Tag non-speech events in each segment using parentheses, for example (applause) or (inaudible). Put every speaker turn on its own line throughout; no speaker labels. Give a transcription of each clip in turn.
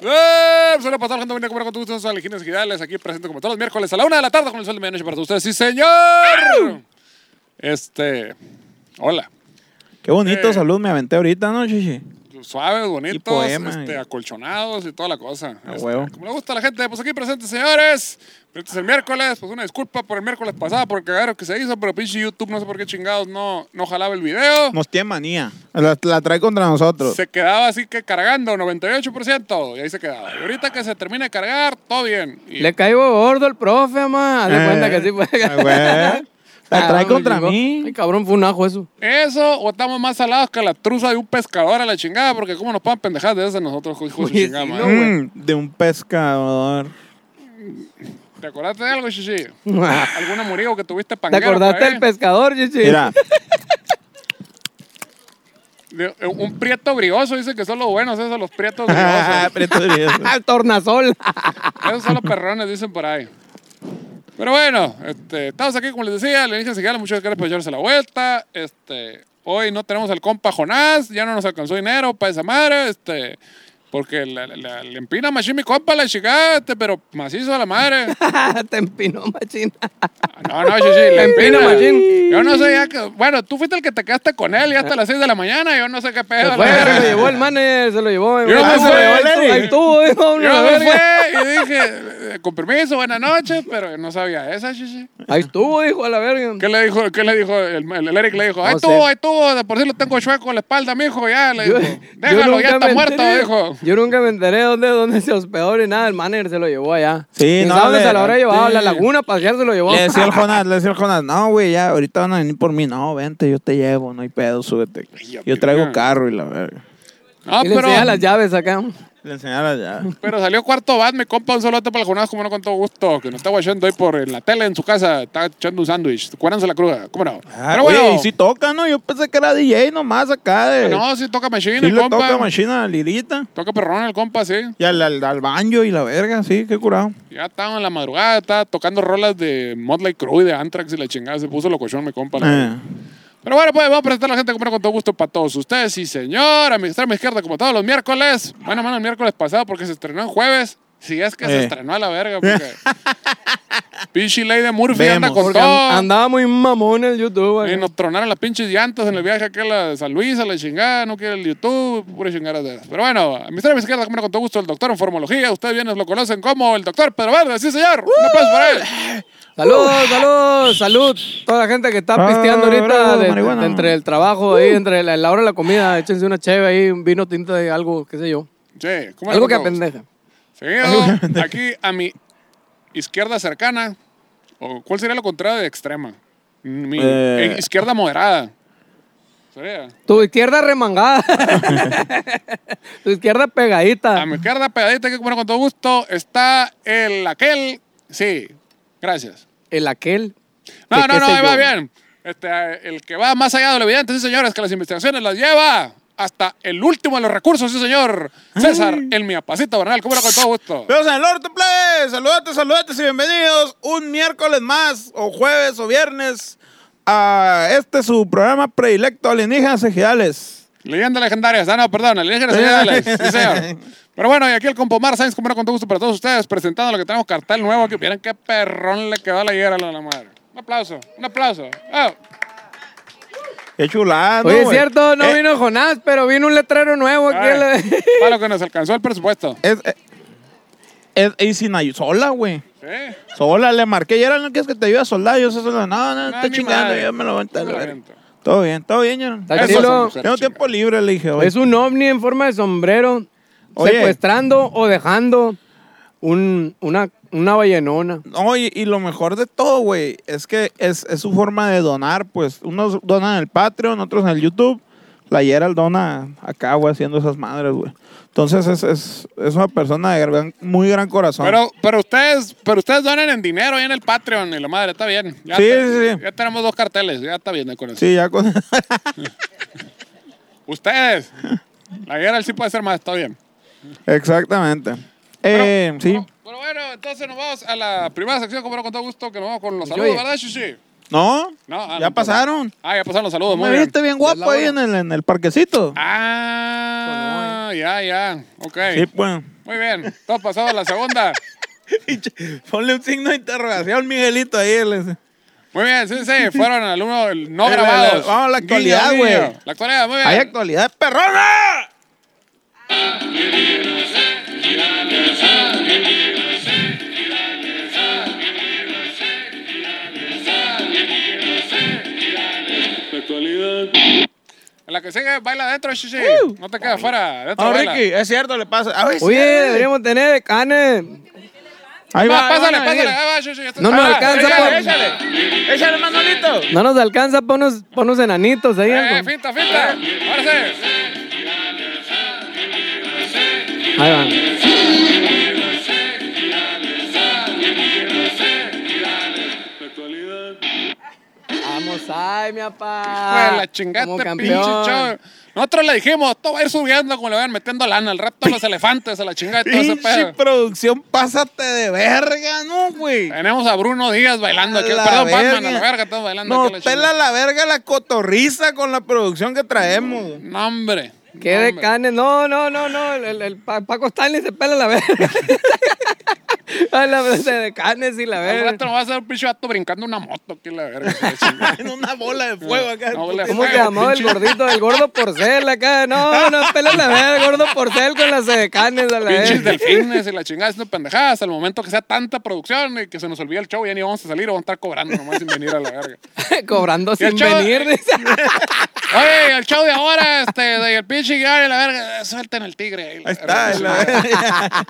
¡Eh! Suele pasar gente bonita como con todos ustedes, Alegines Gidales, aquí presente como todos los miércoles a la una de la tarde con el sol de medianoche para todos ustedes. ¡Sí, señor! Este. Hola.
Qué bonito
Eh.
salud me aventé ahorita, ¿no, chichi?
Suaves, bonitos,
poema,
este,
y-
acolchonados y toda la cosa.
A
Este,
huevo.
como le gusta a la gente, pues aquí presentes, señores. Este es el miércoles, pues una disculpa por el miércoles pasado, por el cagadero que se hizo, pero pinche YouTube, no sé por qué chingados no, no jalaba el video.
Nos tiene manía. La, la trae contra nosotros.
Se quedaba así que cargando, 98%, y ahí se quedaba. Y ahorita que se termine de cargar, todo bien. Y
Le caigo gordo el profe, ma. De
Eh,
cuenta que sí fue.
La trae
Ah,
contra
me chingó.
mí.
Ay, cabrón, fue un ajo eso.
Eso, o estamos más salados que la truza de un pescador a la chingada, porque cómo nos puedan pendejar de esas nosotros, hijos de chingada
sí, no.
Mm, de un pescador.
¿Te acordaste de algo, Shishi?
¿Te
¿Algún amorío que tuviste panguero?
acordaste
por ahí?
del pescador, chichi?
Mira,
De- eh, un prieto brioso, dice que son los buenos, esos los prietos (laughs) briosos.
Prieto Brioso.
Al (laughs) tornasol.
esos son los perrones, dicen por ahí. Pero bueno, este, estamos aquí, como les decía, le dije a muchas gracias por echarse la vuelta. Este, hoy no tenemos al compa Jonás, ya no nos alcanzó dinero para esa madre, este, porque la- la- la- le empina machín mi compa la chica, este, pero macizo a la madre. (laughs)
Te empinó, machina.
No, no, sí, sí, le
Empina, machín.
Yo no sé, ya que, bueno, tú fuiste el que te quedaste con él y hasta las 6 de la mañana, yo no sé qué
Se
pedo.
fue,
la
se lo llevó el manager, se lo llevó.
Yo no
Ah, se lo llevó, hijo,
Yo
una
me fui y dije, eh, con permiso, buenas noches, pero no sabía esa, chichi.
Ahí estuvo, hijo, a la verga.
¿Qué le dijo? ¿Qué le dijo? El, el Eric le dijo, ahí estuvo, ahí estuvo, de por sí lo tengo chueco en la espalda, mijo, ya, le dijo.
yo
Déjalo, ya está muerto, dijo.
Yo nunca me enteré dónde, dónde se hospedó ni nada. El manager se lo llevó allá.
Sí,
¿Quién
no,
sabe dónde
le-
se lo habrá llevado? A la laguna a pasear se lo llevó.
Le decía el (laughs) Jonás, le decía el Jonás, no, güey, ya, ahorita van a venir por mí. No, vente, yo te llevo, no hay pedo, súbete. Yo traigo carro y la verga.
No,
y le
pero,
las llaves acá.
Le enseñara ya.
pero salió cuarto bat, mi compa, un solote para el Jonás, como no, con todo gusto, que nos está guachando ahí por en la tele en su casa, está echando un sándwich. Acuérdense la cruda, ¿cómo no?
Ah,
pero bueno,
Oye, y si toca, ¿no? Yo pensé que era DJ nomás acá de...
no, sí toca machine,
sí
el compa.
toca machina a Lirita.
Toca perrón el compa, sí.
Y al, al, al banjo y la verga, sí, qué curado.
Ya estaba en la madrugada, estaba tocando rolas de Motley Crue y de Anthrax y la chingada. Se puso locochón mi compa. la.
Eh.
Pero bueno, pues vamos a presentar a la gente como con todo gusto para todos ustedes. Sí, señor. A mi izquierda, como todos los miércoles. Bueno, mano, el miércoles pasado porque se estrenó en jueves. Si es que se
Eh.
estrenó a la verga, porque. (laughs) Pinche Lady Murphy anda
Vemos.
con
Porque
todo.
an- andaba muy mamón el YouTube.
Y nos tronaron las pinches llantas en el viaje aquí a la San Luis, a la chingada, no quiere el YouTube, pura chingada de esas. Pero bueno, a mi extrema izquierda, como con todo gusto, el doctor en formología. Ustedes bien lo conocen como el doctor Pedro Verde, sí, señor. Un aplauso para él.
Saludos, saludos, salud. Toda la gente que está
Ah,
pisteando ahorita
bravo,
de, de entre el trabajo, ahí, entre la, la hora de la comida, échense una cheve ahí, un vino tinto de algo, qué sé yo.
Sí, ¿cómo
Algo que
con
apendeja.
Seguido, aquí a mi izquierda cercana, o ¿cuál sería lo contrario de extrema? Mi
Eh.
izquierda moderada. Sería.
Tu izquierda remangada. (laughs) tu izquierda pegadita.
A mi izquierda pegadita, que bueno, con todo gusto, está el aquel. Sí, gracias.
El aquel.
No, no, no, ahí va bien. Este, el que va más allá de lo evidente, sí, señores, que las investigaciones las lleva hasta el último de los recursos, sí, señor. César, el miapacito Bernal, cómo no, con todo gusto.
Veos en el norte, plebes. Saludate, saludate y bienvenidos un miércoles más, o jueves o viernes, a este su programa predilecto Alienígenas Ejidales.
Leyendas legendarias. Ah, no, perdón, alienígenas (laughs) señales. Sí, señor. Pero bueno, y aquí el Compomar Sainz, como con todo gusto para todos ustedes, presentando lo que tenemos cartel nuevo. Que miren qué perrón le quedó a la higuera a la madre. Un aplauso, un aplauso. Oh.
Qué chulada, ¿no,
Oye, es
güey?
cierto, no
Eh,
vino Jonás, pero vino un letrero nuevo aquí.
Ay,
en la- (laughs)
para lo que nos alcanzó el presupuesto.
Es, es, es- y sin ayuda, sola, güey.
Sí.
Sola le marqué. Y ahora no quieres que te ayude a soldar. Yo sé sola. No, no,
No,
está
ni
chingando.
madre.
Yo me lo voy a
No me.
Todo bien, todo bien, yo.
Está
Eso
chilo.
son mujeres
Tengo tiempo libre, le dije.
Es un ovni en forma de sombrero,
Oye.
secuestrando o dejando un, una, una ballenona.
No, y, y lo mejor de todo, güey, es que es, es su forma de donar, pues. Unos donan en el Patreon, otros en el YouTube. La Gerald dona acá, güey, haciendo esas madres, güey. Entonces es, es, es una persona de gran- muy gran corazón.
Pero, pero ustedes, pero ustedes donen en dinero ahí en el Patreon y la madre, está bien. Ya
Sí,
te-
sí, sí.
Ya tenemos dos carteles, ya está bien con eso.
sí, ya con... (laughs)
Ustedes. La guerra sí puede ser más, está bien.
Exactamente. Eh, sí.
Pero, pero bueno, entonces nos vamos a la primera sección, como no, con todo gusto, que nos vamos con los saludos,
oye.
¿verdad, Shishi?
No,
No, ah,
ya
no,
pasaron.
Ah, ya pasaron los saludos, muy
Me
bien.
viste bien
Ya es
guapo ahí en el, en el parquecito.
Ah, Ah, ya, ya. Ok.
Sí, pues.
Muy bien. Todo pasado a la segunda. (laughs)
Ponle un signo de interrogación, Miguelito, ahí. el-
Muy bien, sí, sí. Fueron al uno el no
Eh,
grabados.
vamos a la actualidad,
Guiño, guiño.
güey.
La actualidad, muy bien.
Hay actualidad perrona.
En la que sigue, baila adentro, shishi. No te quedes afuera. Adentro,
Oh,
baila.
Ricky, es cierto, le pasa. A ver,
Oye,
sí,
deberíamos tener de canes.
Ahí
Va, pásale, pásale. Ahí va, esto
No nos
Ah,
alcanza,
échale,
por-
Échale, échale, Manolito.
No nos alcanza pa' unos enanitos ahí.
Eh,
algo.
finta, finta. Ahora sí.
Ahí van. Vamos, ay, mi papá.
La chingada,
Como
este pinche
campeón.
Nosotros le dijimos, todo va a ir subiendo como le van metiendo lana. Al rato los elefantes a la chingada y todo ese
Pinche
pedo.
producción, pásate de verga, ¿no, güey?
Tenemos a Bruno Díaz bailando aquí.
La
Perdón, Batman,
verga.
a la verga, estamos bailando
Nos
aquí. la
pela la verga la cotorriza con la producción que traemos.
No, hombre.
¿Qué de canes? No, no, no, no. El, el, el Pa- Paco Stanley se pela la verga. (laughs) (laughs) Ay, la de, de canes y la
Al
verga.
rato nos va a hacer un pinche vato brincando una moto aquí, la verga. la (laughs)
en una bola de fuego acá.
Una bola de
¿Cómo se llamaba el gordito? El gordo porcel acá. No, no, pela la verga. Gordo porcel con las de canes a la
Pinches
verga.
delfines y la chingada haciendo pendejadas. Hasta el momento que sea tanta producción y que se nos olvide el show, ya ni vamos a salir o vamos a estar cobrando nomás sin venir a la verga. (laughs)
Cobrando
Y el
sin venir.
Oye, el show de ahora, este, de el pinche Gary, la verga, suelten el tigre. Ahí,
Ahí está, la verga.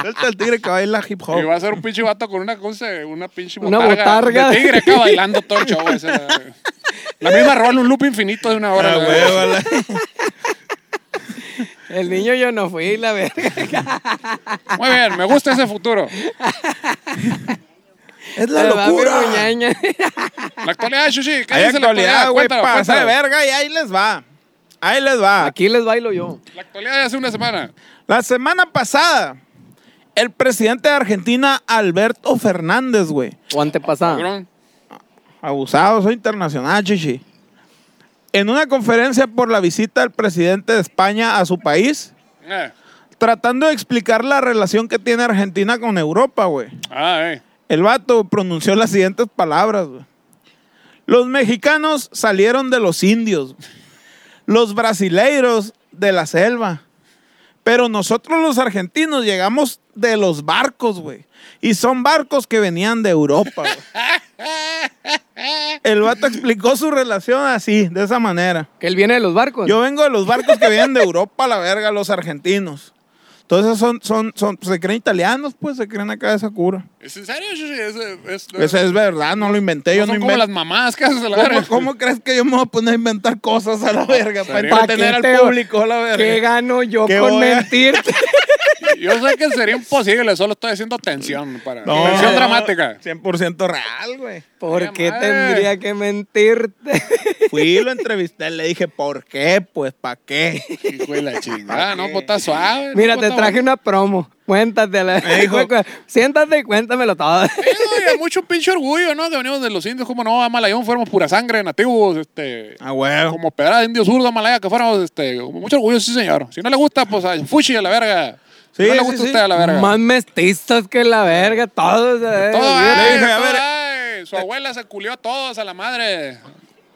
Suelta el tigre que baila hip
Y va a ser un pinche vato con una cosa, una pinche
Una
botarga,
botarga.
de tigre acá bailando todo el show. (laughs) la misma rola, un loop infinito de una hora.
Ah, huevo, (laughs)
El niño yo no fui, la verga.
Muy bien, me gusta ese futuro. (laughs)
Es la locura.
La actualidad, Shushi, ¿qué
Hay
dice la
actualidad, güey, pasa de verga y ahí les va. Ahí les va.
Aquí les bailo yo.
La actualidad de hace una semana.
La semana pasada, el presidente de Argentina, Alberto Fernández, güey.
O antepasada.
Cabrón.
Abusado, soy internacional, chichi. En una conferencia por la visita del presidente de España a su país,
Eh.
tratando de explicar la relación que tiene Argentina con Europa, güey.
Ah, eh.
El vato pronunció las siguientes palabras, güey. Los mexicanos salieron de los indios. Los brasileiros de la selva. Pero nosotros los argentinos llegamos de los barcos, güey. Y son barcos que venían de Europa, güey. El vato explicó su relación así, de esa manera.
Que él viene de los barcos.
Yo vengo de los barcos que vienen de Europa, la verga, los argentinos. Entonces son, son, son, se creen italianos, pues, se creen acá de esa cura.
¿Es en serio? Es, es,
Eso es verdad, no lo inventé, yo
no
no
son como las mamás que haces a la
¿Cómo,
verga.
cómo crees que yo me voy a poner a inventar cosas a la verga para entretener al
¿Pa' qué te-
público a la verga?
¿Qué gano yo
¿Qué
con mentirte? (laughs)
Yo sé que sería imposible, solo estoy haciendo tensión para
No,
tensión
no,
dramática.
100% real, güey.
¿Por qué
madre.
tendría que mentirte?
Fui, lo entrevisté, le dije, ¿por qué? Pues, ¿para qué?
Hijo de la (laughs) chingada, no, pues está suave.
Mira,
no,
te
pues,
traje una promo. Cuéntate. La...
Me dijo- (laughs)
Siéntate y cuéntamelo todo.
Hay mucho pinche orgullo, ¿no? Que venimos de los indios, como no, a Malayón fuéramos pura sangre, nativos, este...
Ah, huevo.
Como pedra de indio zurdo, Malaya, que fuéramos, este... Mucho orgullo, sí, señor. Si no le gusta, pues, a fushi a la verga.
Sí,
no le
sí,
gusta a
sí.
usted a la verga.
Más mestizos que la verga, todos. eh.
Todo,
Le
ay,
dije, a ver,
ay. Su abuela se culió a todos a la madre.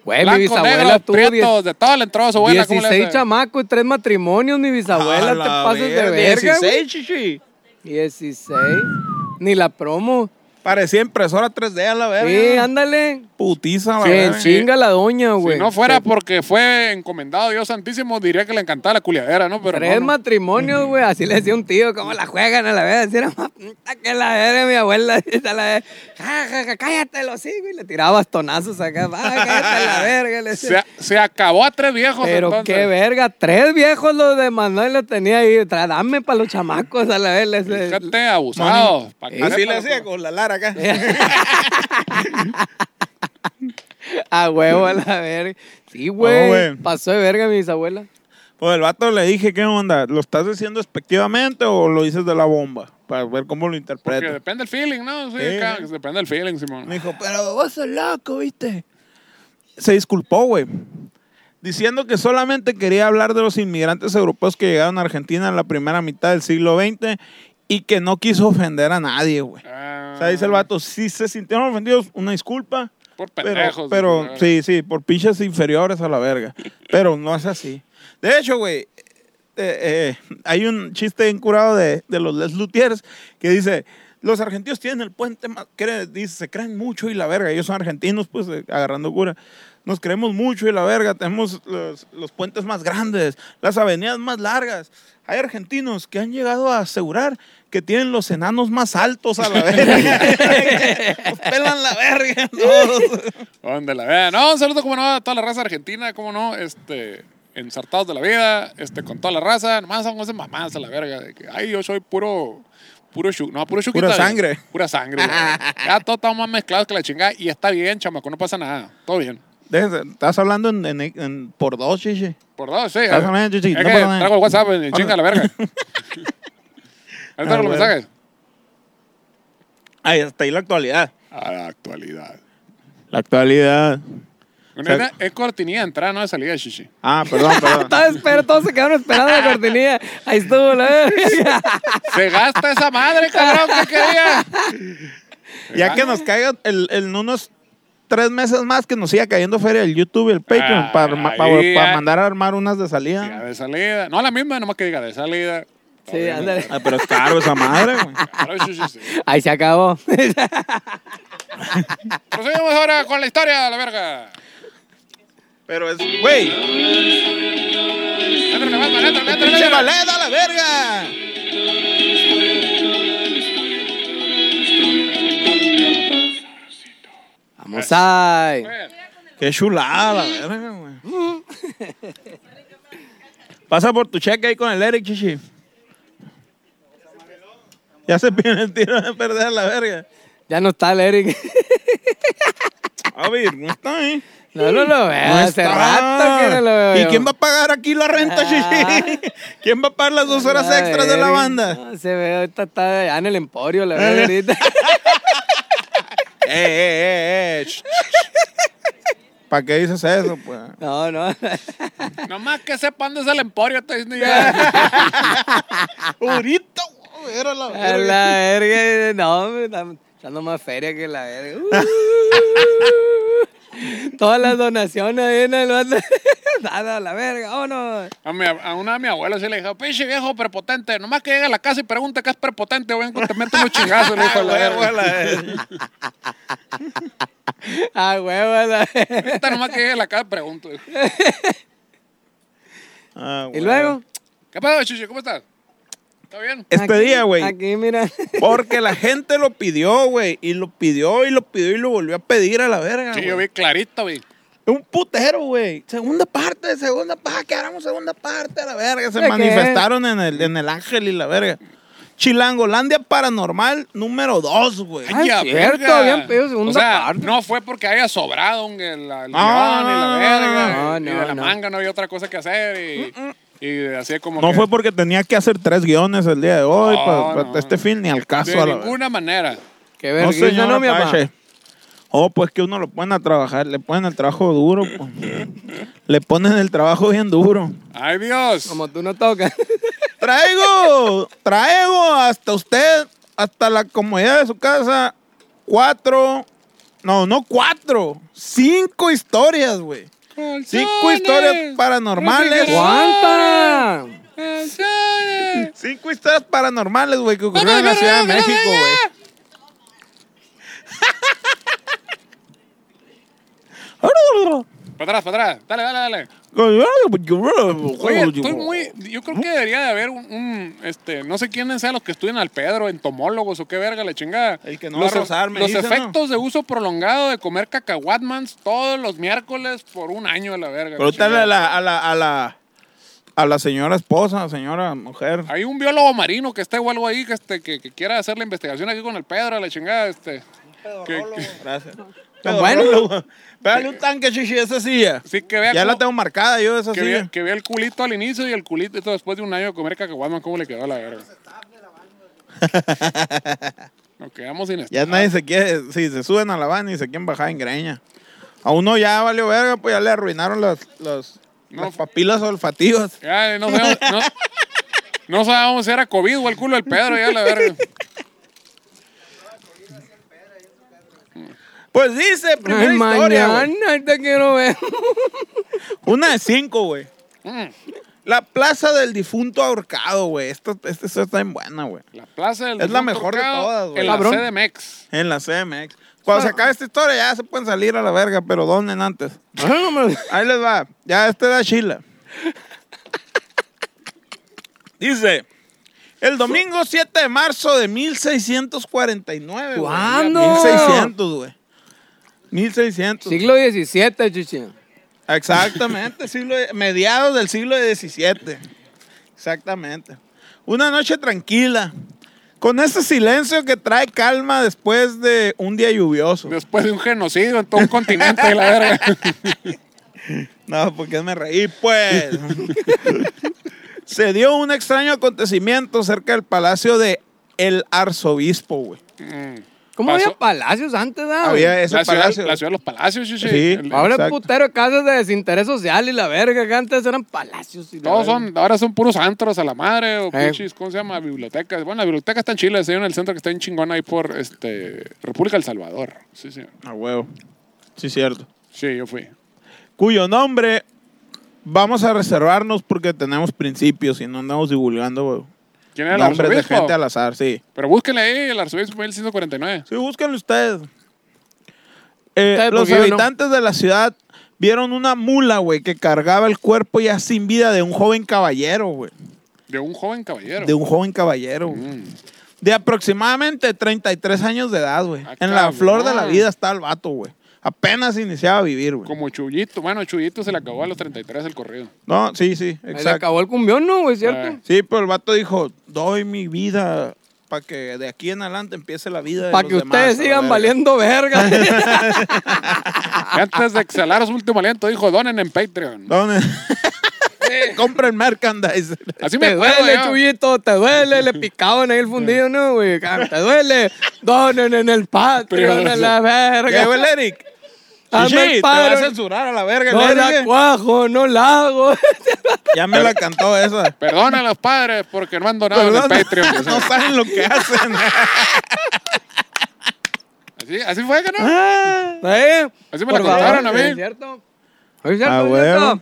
Güey, mi
Blancos,
bisabuela tuvo diez-
prietos, de todo le entró a su abuela. ¿cómo le
16
hace?
chamacos y tres matrimonios, mi bisabuela.
A
te pasas de
verga,
verga, güey.
16, chichi.
16. Ni la promo.
Parecía impresora 3D a la verga.
Sí, ándale.
Putiza, la
Sí,
verga.
sí.
Chinga la doña, güey.
Si no fuera porque fue encomendado Dios Santísimo, diría que le encantaba la culiadera, ¿no? Pero
Tres
no, no.
matrimonios, güey. Así le decía un tío, ¿cómo la juegan a la vez? Decía, "Ma, puta que la verga, mi abuela. (laughs) a la vez, "Ja, ja, ja, cállate los hijos. Y le tiraba bastonazos acá. "Va, cállate la verga. Le decía.
Se, se acabó a tres viejos.
Pero
entonces.
qué verga. Tres viejos los de Manuel los tenía ahí. Dame para los chamacos a la vez. le decía.
Fíjate, abusado.
Así le hacía
loco.
con la Lara acá. (laughs) (laughs) (laughs)
A huevo a la verga. Sí, güey. Pasó de verga mi bisabuela.
Pues el vato le dije, ¿qué onda? ¿Lo estás diciendo despectivamente o lo dices de la bomba? Para ver cómo lo
Porque
interpreto.
depende del feeling, ¿no? Sí,
Sí,
acá, depende del feeling, Simón.
Me dijo, pero vos sos loco, ¿viste? Se disculpó, güey. diciendo que solamente quería hablar de los inmigrantes europeos que llegaron a Argentina en la primera mitad del siglo XX y que no quiso ofender a nadie, güey.
Ah,
O sea, dice el vato, si se sintieron ofendidos, una disculpa.
Por
Pero,
pendejos.
pero sí, sí, por pinches inferiores a la verga. Pero no es así. De hecho, güey, eh, eh, hay un chiste encurado de, de los Les Lutiers que dice, los argentinos tienen el puente más, dice, se creen mucho y la verga, ellos son argentinos, pues eh, agarrando cura. Nos creemos mucho y la verga, tenemos los, los puentes más grandes, las avenidas más largas. Hay argentinos que han llegado a asegurar que tienen los enanos más altos a la (laughs) verga. Nos pelan la verga. (laughs)
Donde la vean. No, un saludo, como no, a toda la raza argentina, como no, este, ensartados de la vida, este, con toda la raza, nomás son esas mamás a la verga, de que, ay, yo soy puro, puro chu, no, puro chuquita.
Pura
de-
sangre.
Pura sangre. (laughs) Ya todos estamos más mezclados que la chingada, y está bien, chamaco, no pasa nada, todo bien.
Déjese, Estás hablando en, en- en- por dos, chichi.
Por dos, sí.
Estás hablando, chichi,
Es
no
que traigo el WhatsApp en chinga la verga. Ahí están
Ah,
los mensajes.
Ahí hasta ahí la actualidad.
A la actualidad.
La actualidad.
Bueno,
sea-
es- cortinilla de entrada, no de salida, chichi.
Ah, perdón, (laughs) perdón.
Todos, espera, todos se quedaron esperando la cortinilla. Ahí estuvo, la verga.
Se gasta esa madre, cabrón, que quería.
ya que nos caiga el, el- en unos tres meses más que nos siga cayendo feria el YouTube y el Patreon
Ah,
para, para, para mandar a armar unas de salida.
de salida. No la misma, nomás que diga de salida.
Sí, ándale.
Ah, pero es caro esa madre, güey.
Sí, sí.
Ahí se acabó.
Proseguimos ahora con la historia, la verga.
Pero es, güey, pinche
éntrale.
valeda la verga.
Vamos ahí.
Qué chulada la verga, güey. Pasa por tu cheque ahí con el Eric, chichi. Ya se pide el tiro de perder la verga.
Ya no está el Eric. (laughs)
A ver, no está ahí.
No, no lo veo.
No
Hace
está.
rato que no lo veo.
¿Y quién va a pagar aquí la renta,
Ah.
chichi? (laughs) ¿Quién va a pagar las dos horas extras de la banda?
No, se ve, ahorita está allá en el Emporio, la verdad, ahorita. (laughs)
eh, eh, eh, eh. ¿Para qué dices eso, pues?
No, no.
Nomás que sepan dónde es el emporio, está diciendo ya.
Ahorita, güey, era la
A
verga.
la verga. No, me están echando más feria que la verga. Uh. (laughs) Todas las donaciones ahí en el. (laughs) Nada, a la verga, vámonos.
A, mi, a una de mi abuela sí le dijo, pinche viejo prepotente, nomás que llegue a la casa y pregunte qué es prepotente, ven, te meto unos chingazos, le dijo (laughs) a la
Huevo,
verga.
la verga.
Ah, huevo, la verga.
Nomás que llegue a la casa pregunto.
Ah,
Y luego,
¿Qué pedo, chichi? ¿Cómo estás? ¿Está bien?
Este
aquí-
día, güey.
Aquí, mira. (laughs)
Porque la gente lo pidió, güey. Y lo pidió y lo pidió y lo volvió a pedir a la verga.
Sí,
güey.
yo vi clarito, vi.
Un putero, güey. Segunda parte, segunda parte. Que hagamos segunda parte a la verga. Se manifestaron en el, en el Ángel y la verga. Chilangolandia Paranormal número 2, güey.
Ah, es
ya,
cierto,
verga.
habían pedido segunda
o sea,
parte.
no fue porque haya sobrado el, la- el
No,
guion y la verga.
no,
y
no,
de la manga no había otra cosa que hacer. Y, y así como
No
que-
fue porque tenía que hacer tres guiones el día de hoy.
No,
pa- pa-
no.
Este film ni al caso.
De
a la
ninguna manera.
Qué.
No,
vergüenza,
señor
¿no, mi?
Apache. Oh, pues que uno lo ponen a trabajar. Le ponen el trabajo duro. pues. Le ponen el trabajo bien duro.
¡Ay, Dios!
Como tú no tocas. (laughs)
Traigo, traigo hasta usted, hasta la comodidad de su casa, cuatro, no, no cuatro, cinco historias, güey. Cinco historias paranormales.
¡Cuánta!
Cinco historias paranormales, güey, que ocurrieron en la Ciudad de México, güey. (laughs)
Para atrás, para atrás. Dale, dale, dale. Oye, estoy muy. Yo creo que debería de haber un. un, este, no sé quiénes sean los que estudian al Pedro, entomólogos o qué verga, la chingada.
El que no
los,
va a rozar, me
Los
dice, ¿no?
efectos de uso prolongado de comer cacahuatmans todos los miércoles por un año de la verga.
Pregúntale a la, a la, a la, a la señora esposa, señora mujer.
Hay un biólogo marino que esté o algo ahí que, este, que, que quiera hacer la investigación aquí con el Pedro, la chingada. Este,
Gracias.
Pues bueno.
Pégale un tanque, chichi, esa silla.
sí, que vea
Ya
cómo-
la tengo marcada yo, esa
que
silla.
vea, que vea el culito al inicio y el culito después de un año de comer cacahuatman, cómo le quedó a la verga. (laughs) Nos quedamos sin
Ya nadie se quiere, si se suben a la van y se quieren bajar en greña. A uno ya valió verga, pues ya le arruinaron las, las,
No.
Las papilas olfativas.
Ya, no sabemos, no, no sabemos si era COVID o el culo del Pedro, ya la verga. (laughs)
Pues dice, primera
Ay,
historia,
mañana te quiero ver. (laughs)
Una de cinco, güey.
Mm,
La plaza del difunto ahorcado, güey. Esta, esta, esta está bien buena, güey.
La plaza del
Es la mejor de todas, güey.
En la
Cabrón.
CDMX.
En la CMX. Cuando se acabe esta historia ya se pueden salir a la verga, pero donen antes. (laughs) Ahí les va. Ya este da chila. Dice, el domingo 7 de marzo de 1649. güey.
¿Cuándo?
1600, güey. 1600.
Siglo XVII, chichi.
Exactamente, siglo, mediados del siglo XVII. Exactamente. Una noche tranquila. Con ese silencio que trae calma después de un día lluvioso.
Después de un genocidio en todo un continente de la verga. (laughs)
No, porque me reí, pues. (laughs) Se dio un extraño acontecimiento cerca del palacio de el arzobispo, güey.
Mm.
¿Cómo
Pasó-
había palacios antes, ah?
Había ese
La ciudad,
palacio.
la ciudad de los palacios, sí, sí.
Sí.
El-
Ahora
Exacto.
putero de casas de desinterés social y la verga, que antes eran palacios. Y
Todos son, ahora son puros antros a la madre o
Eh.
pinches, ¿cómo se llama? Bibliotecas. Bueno, la biblioteca está en Chile, hay en el centro que está en chingón ahí por este, República del Salvador. Sí, sí.
A huevo. Sí, cierto.
Sí, yo fui.
Cuyo nombre vamos a reservarnos porque tenemos principios y no andamos divulgando güey,
¿Quién era el
nombres de
arzobispo?
gente al azar, sí.
Pero búsquenle ahí el arzobispo 1149.
Sí, búsquenlo ustedes. Eh,
Ustedes,
los
porque yo no.
habitantes de la ciudad vieron una mula, güey, que cargaba el cuerpo ya sin vida de un joven caballero, güey.
De un joven caballero.
De un joven caballero, güey.
Mm.
De aproximadamente 33 años de edad, güey.
Ah,
en la
cabrón.
flor de la vida está el vato, güey. Apenas iniciaba a vivir, güey.
Como Chuyito. Bueno, Chuyito se le acabó a los 33 el corrido.
No, sí, sí,
Ahí Se
exacto.
acabó el cumbión, ¿no, güey? ¿Cierto?
Eh.
Sí, pero el vato dijo, doy mi vida para que de aquí en adelante empiece la vida de
Para que
demás,
ustedes sigan
verga".
valiendo verga. (laughs)
Antes de exhalar su último aliento, dijo: donen en Patreon.
¿Dónde? (laughs) Compren merchandise.
Así me
te
acuerdo
duele,
yo.
Chuyito, te duele. Le picaban ahí el fundido, ¿no, güey? Te duele. Donen en el Patreon, en la
¿Qué, (laughs)
verga.
el Eric?
Hazme
Sí,
el
te va a censurar a la verga.
No la cuajo, no la hago. (laughs)
Ya me la cantó esa.
Perdona a los padres porque no han donado en el Patreon.
no saben lo que hacen. (laughs)
así, así fue, que no?
Ah.
¿Eh?
Así me la
Por
contaron
favor,
a mí.
¿Es cierto? ¿Es cierto?
Ah,
¿Es
huevo.
cierto?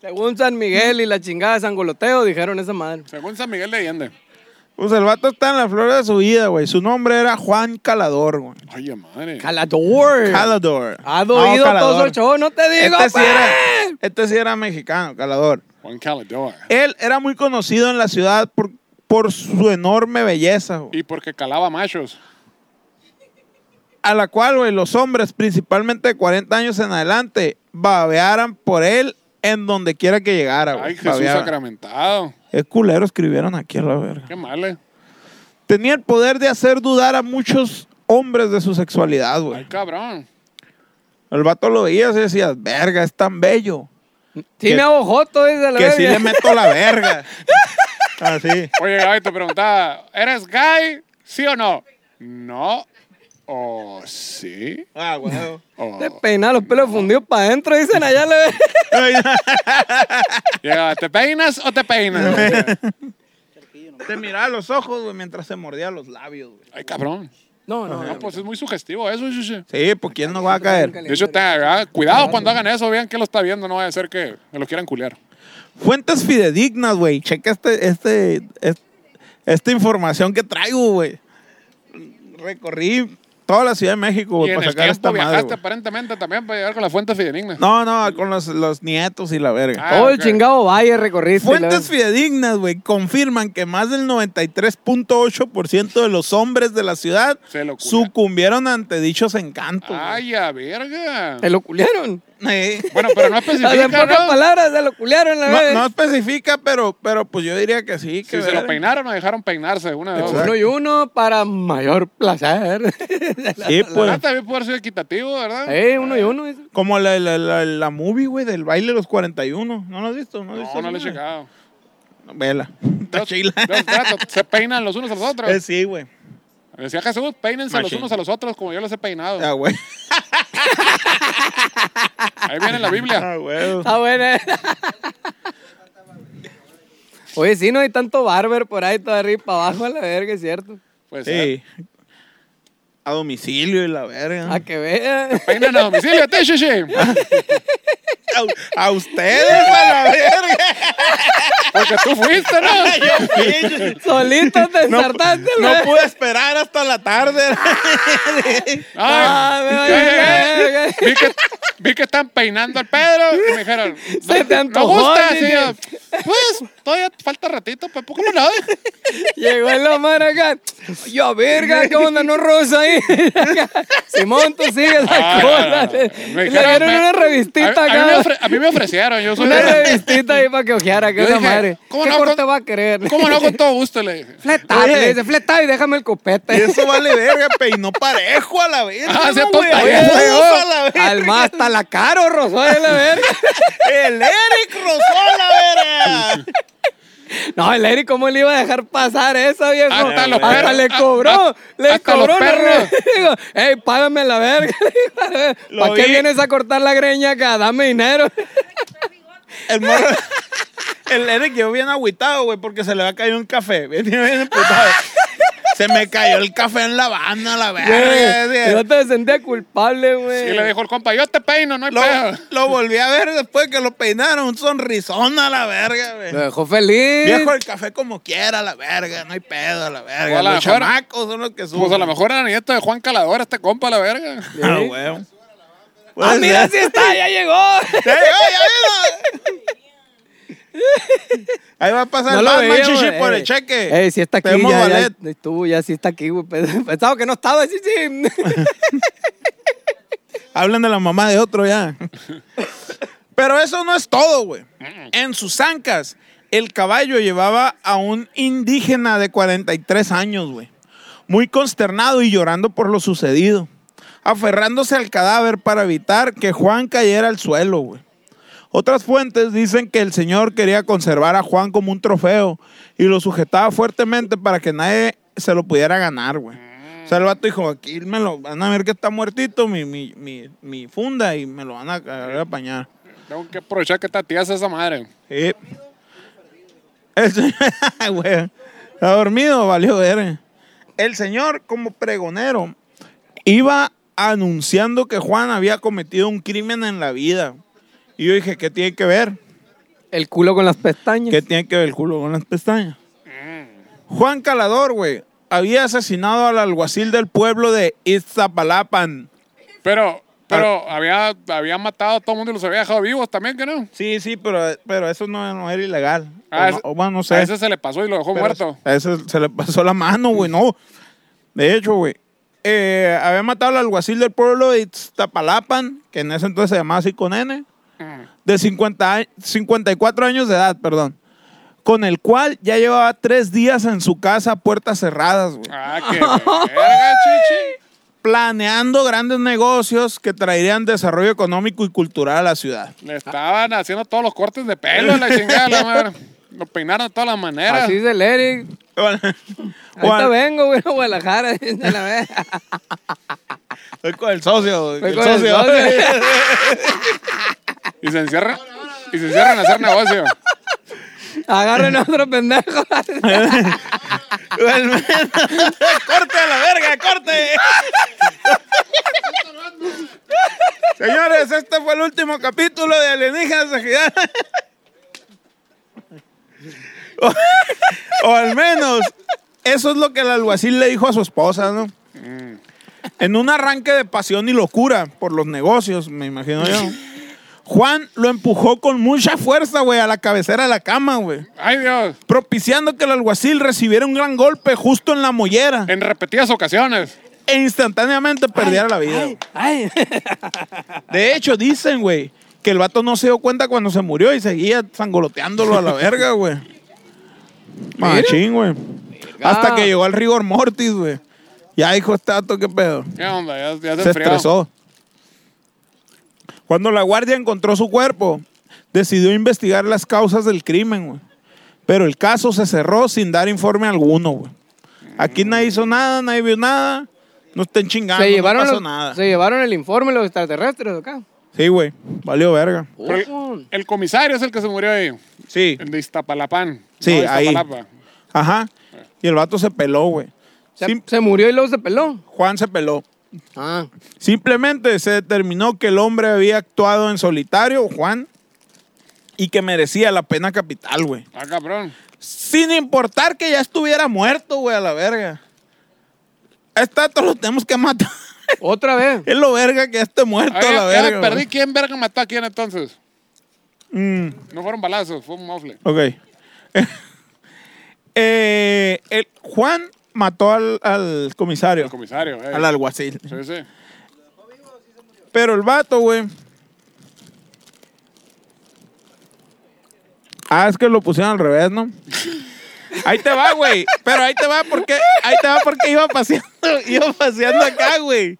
Según San Miguel y la chingada de San Goloteo, dijeron esa madre.
Según San Miguel de Allende.
Pues el vato está en la flor de su vida, güey. Su nombre era Juan Calador, güey.
Oye, madre.
Calador.
Calador.
¿Has
No,
oído todos los shows? No te digo,
Este sí, era,
pues.
este sí era mexicano, Calador.
Juan Calador.
Él era muy conocido en la ciudad por, por su enorme belleza, güey.
Y porque calaba machos.
A la cual, güey, los hombres, principalmente de 40 años en adelante, babearan por él en donde quiera que llegara, güey.
Ay, Jesús
Babeaban.
sacramentado.
Es culero escribieron aquí a la verga.
Qué mal, eh.
Tenía el poder de hacer dudar a muchos hombres de su sexualidad,
Ay,
güey.
cabrón.
El vato lo veías y decías, verga, es tan bello.
Sí
que-
me hago joto, dice la
Que sí
verga.
le meto la verga. (laughs) Así.
Oye, Gaby, te preguntaba, ¿eres gay? ¿Sí o no? No. ¿O sí?
Ah, güey.
¿O...
Te peina los pelos fundidos para adentro, dicen allá. Le...
Llega, (laughs) ¿Te peinas o te peinas? (laughs)
Te miraba los ojos, güey, mientras se mordía los labios, güey.
Ay, cabrón.
No, no,
No,
no.
pues es muy sugestivo eso, sí, sí.
Sí, pues ¿quién no va a caer?
De hecho, te- ah, cuidado cuando hagan eso, vean que lo está viendo, no vaya a ser que me lo quieran culiar.
Fuentes fidedignas, güey. Checa este, este, es- esta información que traigo, güey. Recorrí toda la Ciudad de México,
y
güey,
en
para
el
sacar esta madre,
viajaste
güey.
aparentemente también para llegar con la fuente fidedigna.
No, no, con los, los nietos y la verga.
Ah,
Todo el chingado valle recorriste.
Fuentes
la-
fidedignas, güey, confirman que más del 93.8% de los hombres de la ciudad sucumbieron ante dichos encantos.
Ay, a verga.
Te lo culiaron.
Eh,
Bueno, pero no (laughs)
sea, en
especifica,
pocas
¿no?
palabras, se lo culiaron la
No,
vez.
no especifica, pero, pero pues yo diría que sí. Que
Si se lo peinaron o dejaron peinarse, una de.
Uno y uno para mayor placer. (laughs)
Sí, pues.
Ah, también puede ser equitativo, ¿verdad?
eh, uno y uno.
Como la, la, la, la movie, güey, del baile de los 41. ¿No lo has visto? No, lo has visto
No, no le he checado.
Vela. (laughs) Está chila.
se peinan los unos a los otros.
Eh, sí, güey.
Decía Jesús, peínense los unos a los otros como yo los he peinado.
Ah, güey. (laughs)
Ahí viene la Biblia.
Ah, güey.
Está buena. Oye, sí, no hay tanto barber por ahí, todo arriba para abajo, a la verga, es cierto.
Pues sí.
Sí. A domicilio y la verga.
A que vean.
Peinan a domicilio, te. (laughs)
A, a ustedes, a la verga.
Porque tú fuiste, ¿no?
Yo (laughs) fui.
Solito te
No, no pude esperar hasta la tarde. (laughs)
Ah, me verga.
vi, que, vi que están peinando al Pedro y me dijeron,
Se te
¿no
antojó,
gusta?
dije.
Sí, yo, pues, todavía falta ratito, pues, ¿por qué no?
Llegó el Omar acá. Yo, verga, ¿qué onda? No rosa ahí. (laughs) Simón, tú sigues la
Ah,
cola. Le
me
le
dijeron,
dieron una revistita
a, a
acá.
ofre- a mí me ofrecieron, yo soy
Una revistita ahí para que ojeara, que esa madre.
¿cómo
¿Qué
no, con-
va a querer?
¿Cómo no? Con todo gusto, le dije.
Fleta,
Oye.
le dice, fleta y déjame el
Y
copete.
eso vale verga, peinó parejo a la verga.
Ah,
a verga.
Al más hasta la caro, Rosó de la verga. (laughs)
El Eric rozó a la verga. (laughs)
No, el Eric, ¿cómo le iba a dejar pasar eso, viejo?
Hasta
los
Hasta
perros.
le cobró. le
hasta
cobró.
los perros.
re- (laughs) Digo, ey, págame la verga. (laughs)
Lo
¿Para qué
vi.
vienes a cortar la greña acá? Dame dinero. (laughs)
El morro. El Eric quedó bien agüitado, güey, porque se le va a caer un café. Bien, bien emputado. Se me cayó el café en la banda, la verga.
Yo te sentía culpable, güey.
Y le dijo el compa, yo te peino, no hay
Lo,
pedo.
lo volví a ver después que lo peinaron, un sonrisón a la verga, güey.
Lo dejó feliz.
Viejo el café como quiera, la verga, no hay pedo, a la verga.
O a la
Los
mejor-
chamacos son los que suben.
Pues a lo mejor era nieto de Juan Calador, este compa, la verga.
Ah,
Sí.
güey.
Ah,
Puede
mira,
ser.
sí está, ya llegó. (laughs)
¡Ya llegó, ya vino! Ahí va a pasar
No
el
lo
chichi, por
eh.
el cheque.
Ey, sí está aquí, ya, estuvo, ya sí está aquí, güey. (laughs) Pensaba que no estaba, sí, sí. (laughs)
Hablan de la mamá de otro ya. Pero eso no es todo, güey. En sus ancas, el caballo llevaba a un indígena de 43 años, güey. Muy consternado y llorando por lo sucedido. Aferrándose al cadáver para evitar que Juan cayera al suelo, güey. Otras fuentes dicen que el señor quería conservar a Juan como un trofeo y lo sujetaba fuertemente para que nadie se lo pudiera ganar, güey. O sea, el vato dijo, aquí me lo van a ver que está muertito mi, mi, mi, mi funda y me lo van a, a apañar.
Tengo que aprovechar que está tía esa madre.
Sí. El señor, (laughs) güey, está dormido, valió ver. El señor, como pregonero, iba anunciando que Juan había cometido un crimen en la vida. Y yo dije, ¿qué tiene que ver?
El culo con las pestañas.
¿Qué tiene que ver el culo con las pestañas? Juan Calador, güey, había asesinado al alguacil del pueblo de Iztapalapan.
Pero, pero había, había matado a todo el mundo y los había dejado vivos también, ¿que no?
Sí, sí, pero, pero eso no, no era ilegal.
Ah,
o,
ese-
no, o bueno, no
A
sé.
ese se le pasó y lo dejó
Pero
muerto.
A ese se le pasó la mano, güey, no. De hecho, güey, eh, había matado al alguacil del pueblo de Iztapalapan, que en ese entonces se llamaba así con N. de 50, a- 54 años de edad, perdón. Con el cual ya llevaba tres días en su casa a puertas cerradas, güey.
Ah, qué verga, chichi.
Planeando grandes negocios que traerían desarrollo económico y cultural a la ciudad.
Le estaban haciendo todos los cortes de pelo la chingada, la madre. Lo peinaron de todas las maneras.
Así es el Eric. Ahorita vengo, güey, a Guadalajara. (laughs)
Estoy con el socio, güey.
Voy
El
con el
socio. (laughs) (laughs)
Y se encierran, y se encierran a hacer negocio.
Agarren a otro pendejo. (laughs)
corte a la verga, corte. Señores, este fue el último capítulo de Alienígenas. O, o al menos, eso es lo que el alguacil le dijo a su esposa, ¿no? En un arranque de pasión y locura por los negocios, me imagino yo. Juan lo empujó con mucha fuerza, güey, a la cabecera de la cama, güey
Ay, Dios.
propiciando que el alguacil recibiera un gran golpe justo en la mollera
En repetidas ocasiones.
e instantáneamente perdiera la vida. güey.
Ay, (laughs)
De hecho, dicen, güey, que el vato no se dio cuenta cuando se murió y seguía sangoloteándolo a la (laughs) verga, güey. Machín, güey. Hasta que llegó al rigor mortis, güey. Ya dijo este vato, qué pedo.
¿Qué onda? Ya, ya se,
Se
enfrió.
estresó. Cuando la guardia encontró su cuerpo, decidió investigar las causas del crimen, güey. Pero el caso se cerró sin dar informe alguno, güey. Aquí nadie hizo nada, nadie vio nada. No estén chingando,
se, llevaron
no pasó
los-
nada.
se llevaron el informe los extraterrestres acá.
Sí, güey. Valió verga.
El, el comisario es el que se murió ahí.
Sí.
El de Iztapalapán.
Sí,
no
ahí.
Iztapalapa.
Ajá. Y el vato se peló, güey.
Se,
Sim-
se murió y luego se peló.
Juan se peló.
Ah.
Simplemente se determinó que el hombre había actuado en solitario, Juan, y que merecía la pena capital, güey.
Ah, cabrón.
Sin importar que ya estuviera muerto, güey, a la verga. A este dato lo tenemos que matar.
Otra vez.
es lo verga que esté muerto
Ay,
a la
ya
verga.
perdí. ¿Quién verga mató a quién entonces?
Mm,
No fueron balazos, fue un mofle.
ok. (laughs) Eh, el, Juan mató al, al comisario,
El comisario. eh.
al alguacil.
Sí, sí.
Pero el vato, güey. Ah, es que lo pusieron al revés, ¿no? (laughs) Ahí te va, güey. Pero ahí te va porque ahí te va porque iba paseando, (laughs) iba paseando acá, güey.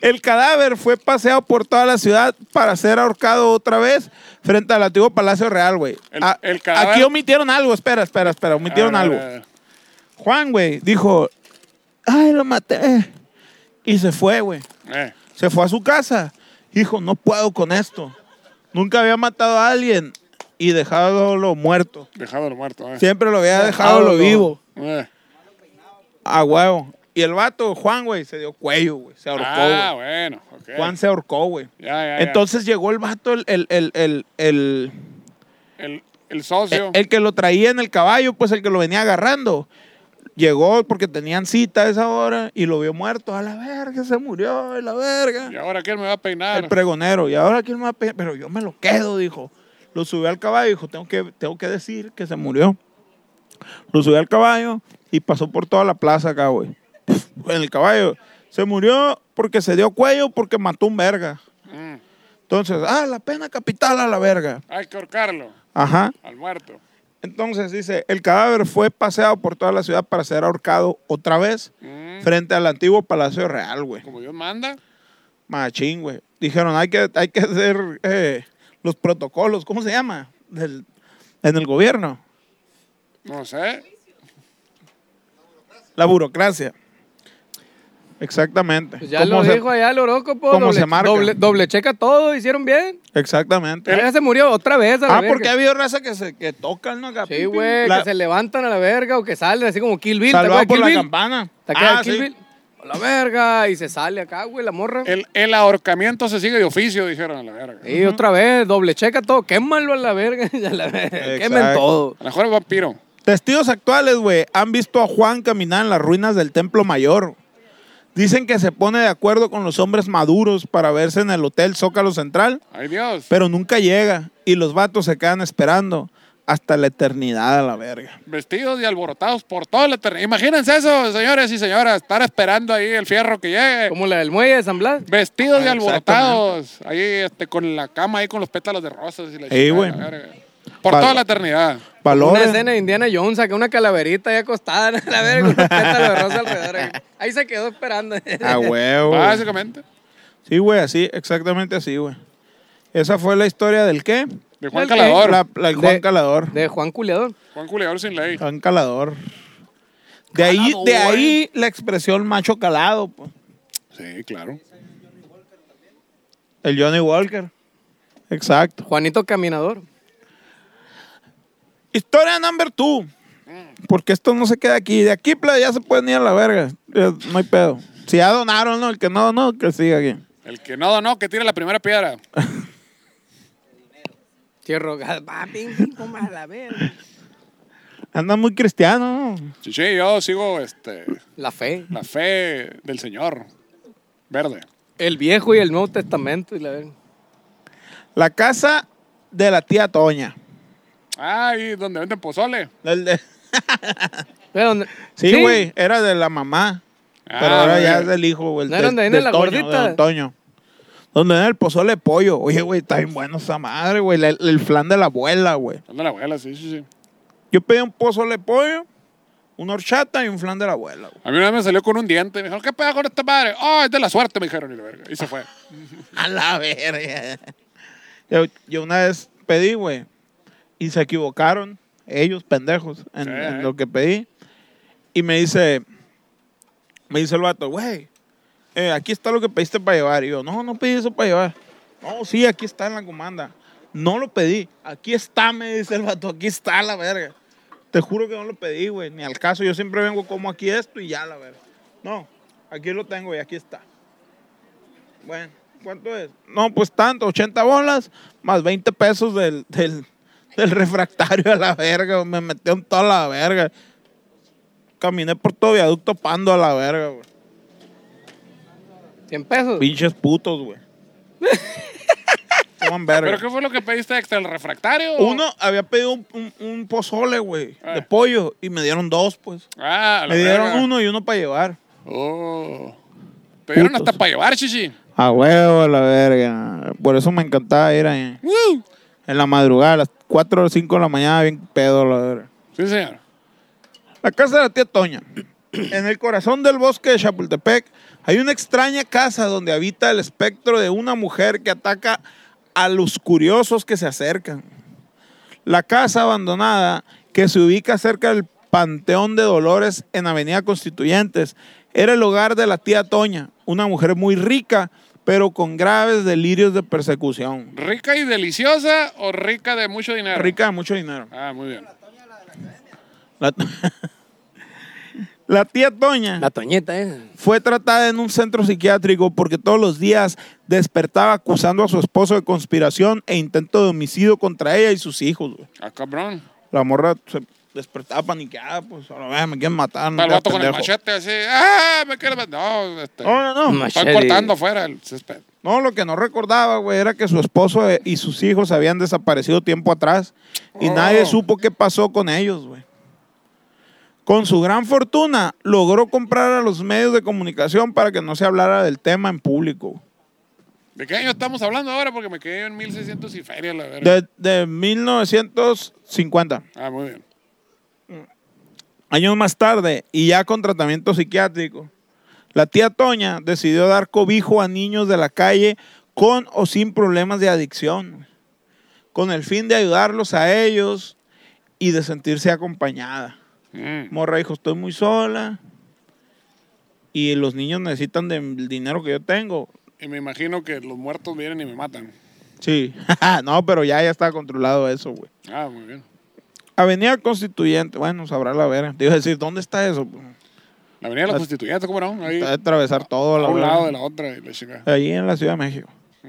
El cadáver fue paseado por toda la ciudad para ser ahorcado otra vez frente al antiguo Palacio Real, güey.
El-
Ah,
el cadáver-
Aquí omitieron algo, espera, espera, espera, omitieron
Ah,
algo.
ah,
Juan, güey, dijo, ay, lo maté. Y se fue, güey.
eh.
Se fue a su casa. Dijo, no puedo con esto. Nunca había matado a alguien y dejado lo muerto.
Dejado el muerto. Eh.
Siempre lo había dejado lo vivo.
Eh.
A huevo. Y el vato, Juan, güey, se dio cuello, güey. Se ahorcó,
Ah, bueno.
Juan se ahorcó, güey.
Ya, ya.
Entonces llegó el vato, el, el, el, el, el,
El, el socio.
el que lo traía en el caballo, pues el que lo venía agarrando. Llegó porque tenían cita a esa hora y lo vio muerto. A la verga, se murió, a la verga.
¿Y ahora quién me va a peinar?
El pregonero. Y ahora quién me va a pe- Pero yo me lo quedo, dijo. Lo subió al caballo, dijo, tengo que, tengo que decir que se murió. Lo subió al caballo y pasó por toda la plaza acá, güey. En el caballo. Se murió porque se dio cuello porque mató un verga.
Mm.
Entonces, ah, la pena capital a la verga.
Hay que ahorcarlo
Ajá.
al muerto.
Entonces dice, el cadáver fue paseado por toda la ciudad para ser ahorcado otra vez
Mm.
frente al antiguo Palacio Real, güey.
Como Dios manda.
Machín, güey. Dijeron, hay que, hay que hacer eh, los protocolos, ¿cómo se llama? Del, en el gobierno.
No sé.
La burocracia. Exactamente.
Pues ya
¿Cómo
lo
se-
dijo allá el horóscopo.
cómo
doble,
se marca?
Doble, doble checa todo, hicieron bien.
Exactamente.
Ya se murió otra vez a la
Ah,
verga.
porque ha habido raza que se que tocan, ¿no? Acá,
Sí, güey,
La-
que se levantan a la verga o que salen así como Kill Bill. ¿te
Salvado por
Kill
la
Bill?
campana.
¿Te
Ah,
Kill
sí.
Bill? A la verga, y se sale acá, güey, la morra.
El, el ahorcamiento se sigue de oficio, dijeron a la verga.
Y otra vez, doble checa todo, quémalo a la verga. (laughs) a la verga. Quemen todo.
A lo mejor es vampiro.
Testigos actuales, güey, han visto a Juan caminar en las ruinas del Templo Mayor. Dicen que se pone de acuerdo con los hombres maduros para verse en el Hotel Zócalo Central,
Ay, Dios.
pero nunca llega y los vatos se quedan esperando hasta la eternidad a la verga.
Vestidos y alborotados por toda la eternidad. Imagínense eso, señores y señoras. Estar esperando ahí el fierro que llegue.
Como la del muelle de San Blas.
Vestidos y
Ah,
alborotados. Ahí este, con la cama ahí con los pétalos de rosas. Y la
Sí,
chingada,
güey.
la verga. Por toda la eternidad.
Una
Valores.
escena de Indiana Jones, saca una calaverita ahí acostada a (laughs) la verga, con un pétalo de rosa alrededor. ahí. Ahí se quedó esperando.
A huevo.
Básicamente.
Sí, güey, así, exactamente así, güey. Esa fue la historia del qué?
De Juan Calador.
La, la- el Juan
De-
Calador.
De Juan Culeador.
Juan Culeador sin ley.
Juan Calador. De ahí, de ahí la expresión macho calado, pues.
Sí, claro.
El Johnny Walker. Exacto.
Juanito Caminador.
Historia number two. Porque esto no se queda aquí. De aquí, ya se pueden ir a la verga. No hay pedo. Si ya donaron, ¿no? El que no, no, que siga aquí.
El que no donó, que tire la primera piedra.
Tierra Va, ping, ping, pum, a la verga.
Anda muy cristiano, ¿no?
Sí, sí, yo sigo este,
La fe.
la fe del Señor. Verde.
El Viejo y el Nuevo Testamento. Y la verga.
La casa de la tía Toña.
Ah, y donde venden pozole.
El de- Sí, güey, era de la mamá.
Ah,
pero ahora
muy
ya es del hijo, güey.
¿No era donde viene la
Toño,
gordita?
del Toño. Donde era el pozole de pollo. Oye, güey, está bien bueno esa madre, güey. El, el flan de la abuela, güey.
Donde la abuela, sí, sí, sí.
Yo pedí un pozole de pollo, una horchata y un flan de la abuela, güey.
A mí una vez me salió con un diente. Me dijeron, ¿qué pega con esta madre? Oh, es de la suerte, me dijeron. Y, la verga. y se fue. (laughs)
A la verga. Yo, yo una vez pedí, güey, y se equivocaron, ellos, pendejos, en,
Sí.
en lo que pedí. Y me dice, me dice el vato, güey, eh, aquí está lo que pediste para llevar. Y yo, no, no pedí eso para llevar. No, sí, aquí está en la comanda. No lo pedí. Aquí está, me dice el vato, aquí está la verga. Te juro que no lo pedí, güey, ni al caso. Yo siempre vengo como aquí esto y ya, la verga. No, aquí lo tengo y aquí está. Bueno, ¿cuánto es? No, pues tanto, 80 bolas más 20 pesos del, del, del refractario a la verga. Me metió en toda la verga. Caminé por todo viaducto pando a la verga, güey.
100 pesos.
Pinches putos, güey. Toman verga.
¿Pero qué fue lo que pediste extra? ¿El refractario?
Uno había pedido un, un- un pozole, güey,
Ah.
de pollo, y me dieron dos, pues.
Ah, la
Me dieron
verga.
uno y uno para llevar.
Oh. Te dieron
Putos.
hasta para llevar, chichi.
A huevo, a la verga. Por eso me encantaba ir ahí. En la madrugada, a las 4 o 5 de la mañana, bien pedo, la.
Sí, señor.
La casa de la tía Toña. En el corazón del bosque de Chapultepec hay una extraña casa donde habita el espectro de una mujer que ataca a los curiosos que se acercan. La casa abandonada, que se ubica cerca del Panteón de Dolores en Avenida Constituyentes, era el hogar de la tía Toña, una mujer muy rica, pero con graves delirios de persecución.
¿Rica y deliciosa o rica de mucho dinero?
Rica de mucho dinero.
Ah, muy bien.
La, (laughs) la tía Toña.
La toñeta, ¿eh?
Fue tratada en un centro psiquiátrico porque todos los días despertaba acusando a su esposo de conspiración e intento de homicidio contra ella y sus hijos.
Ah, cabrón.
La morra se despertaba paniqueada, pues a la vez me quieren matar. no
el vato con el machete así. ¡Ah! Me quiere matar. No, este.
No, no, no.
Machete.
Están cortando afuera el césped.
No, lo que no recordaba, güey, era que su esposo y sus hijos habían desaparecido tiempo atrás y
Oh.
nadie supo qué pasó con ellos, güey. Con su gran fortuna, logró comprar a los medios de comunicación para que no se hablara del tema en público.
¿De qué año estamos hablando ahora? Porque me quedé en 1600 y feria, la verdad.
De, de 1950.
Ah, muy bien.
Años más tarde, y ya con tratamiento psiquiátrico, la tía Toña decidió dar cobijo a niños de la calle con o sin problemas de adicción, con el fin de ayudarlos a ellos y de sentirse acompañada.
Mm.
Morra dijo, estoy muy sola y los niños necesitan del dinero que yo tengo.
Y me imagino que los muertos vienen y me matan.
Sí, (laughs) no, pero ya, ya está controlado eso, güey.
Ah, muy bien.
Avenida Constituyente, bueno, sabrá la vera. Te iba a decir, ¿dónde está eso?
La avenida de constituyentes, ¿cómo no? Ahí,
Está de atravesar todo.
a
la
un lado de la otra. Y la.
Allí en la Ciudad de México.
Mm.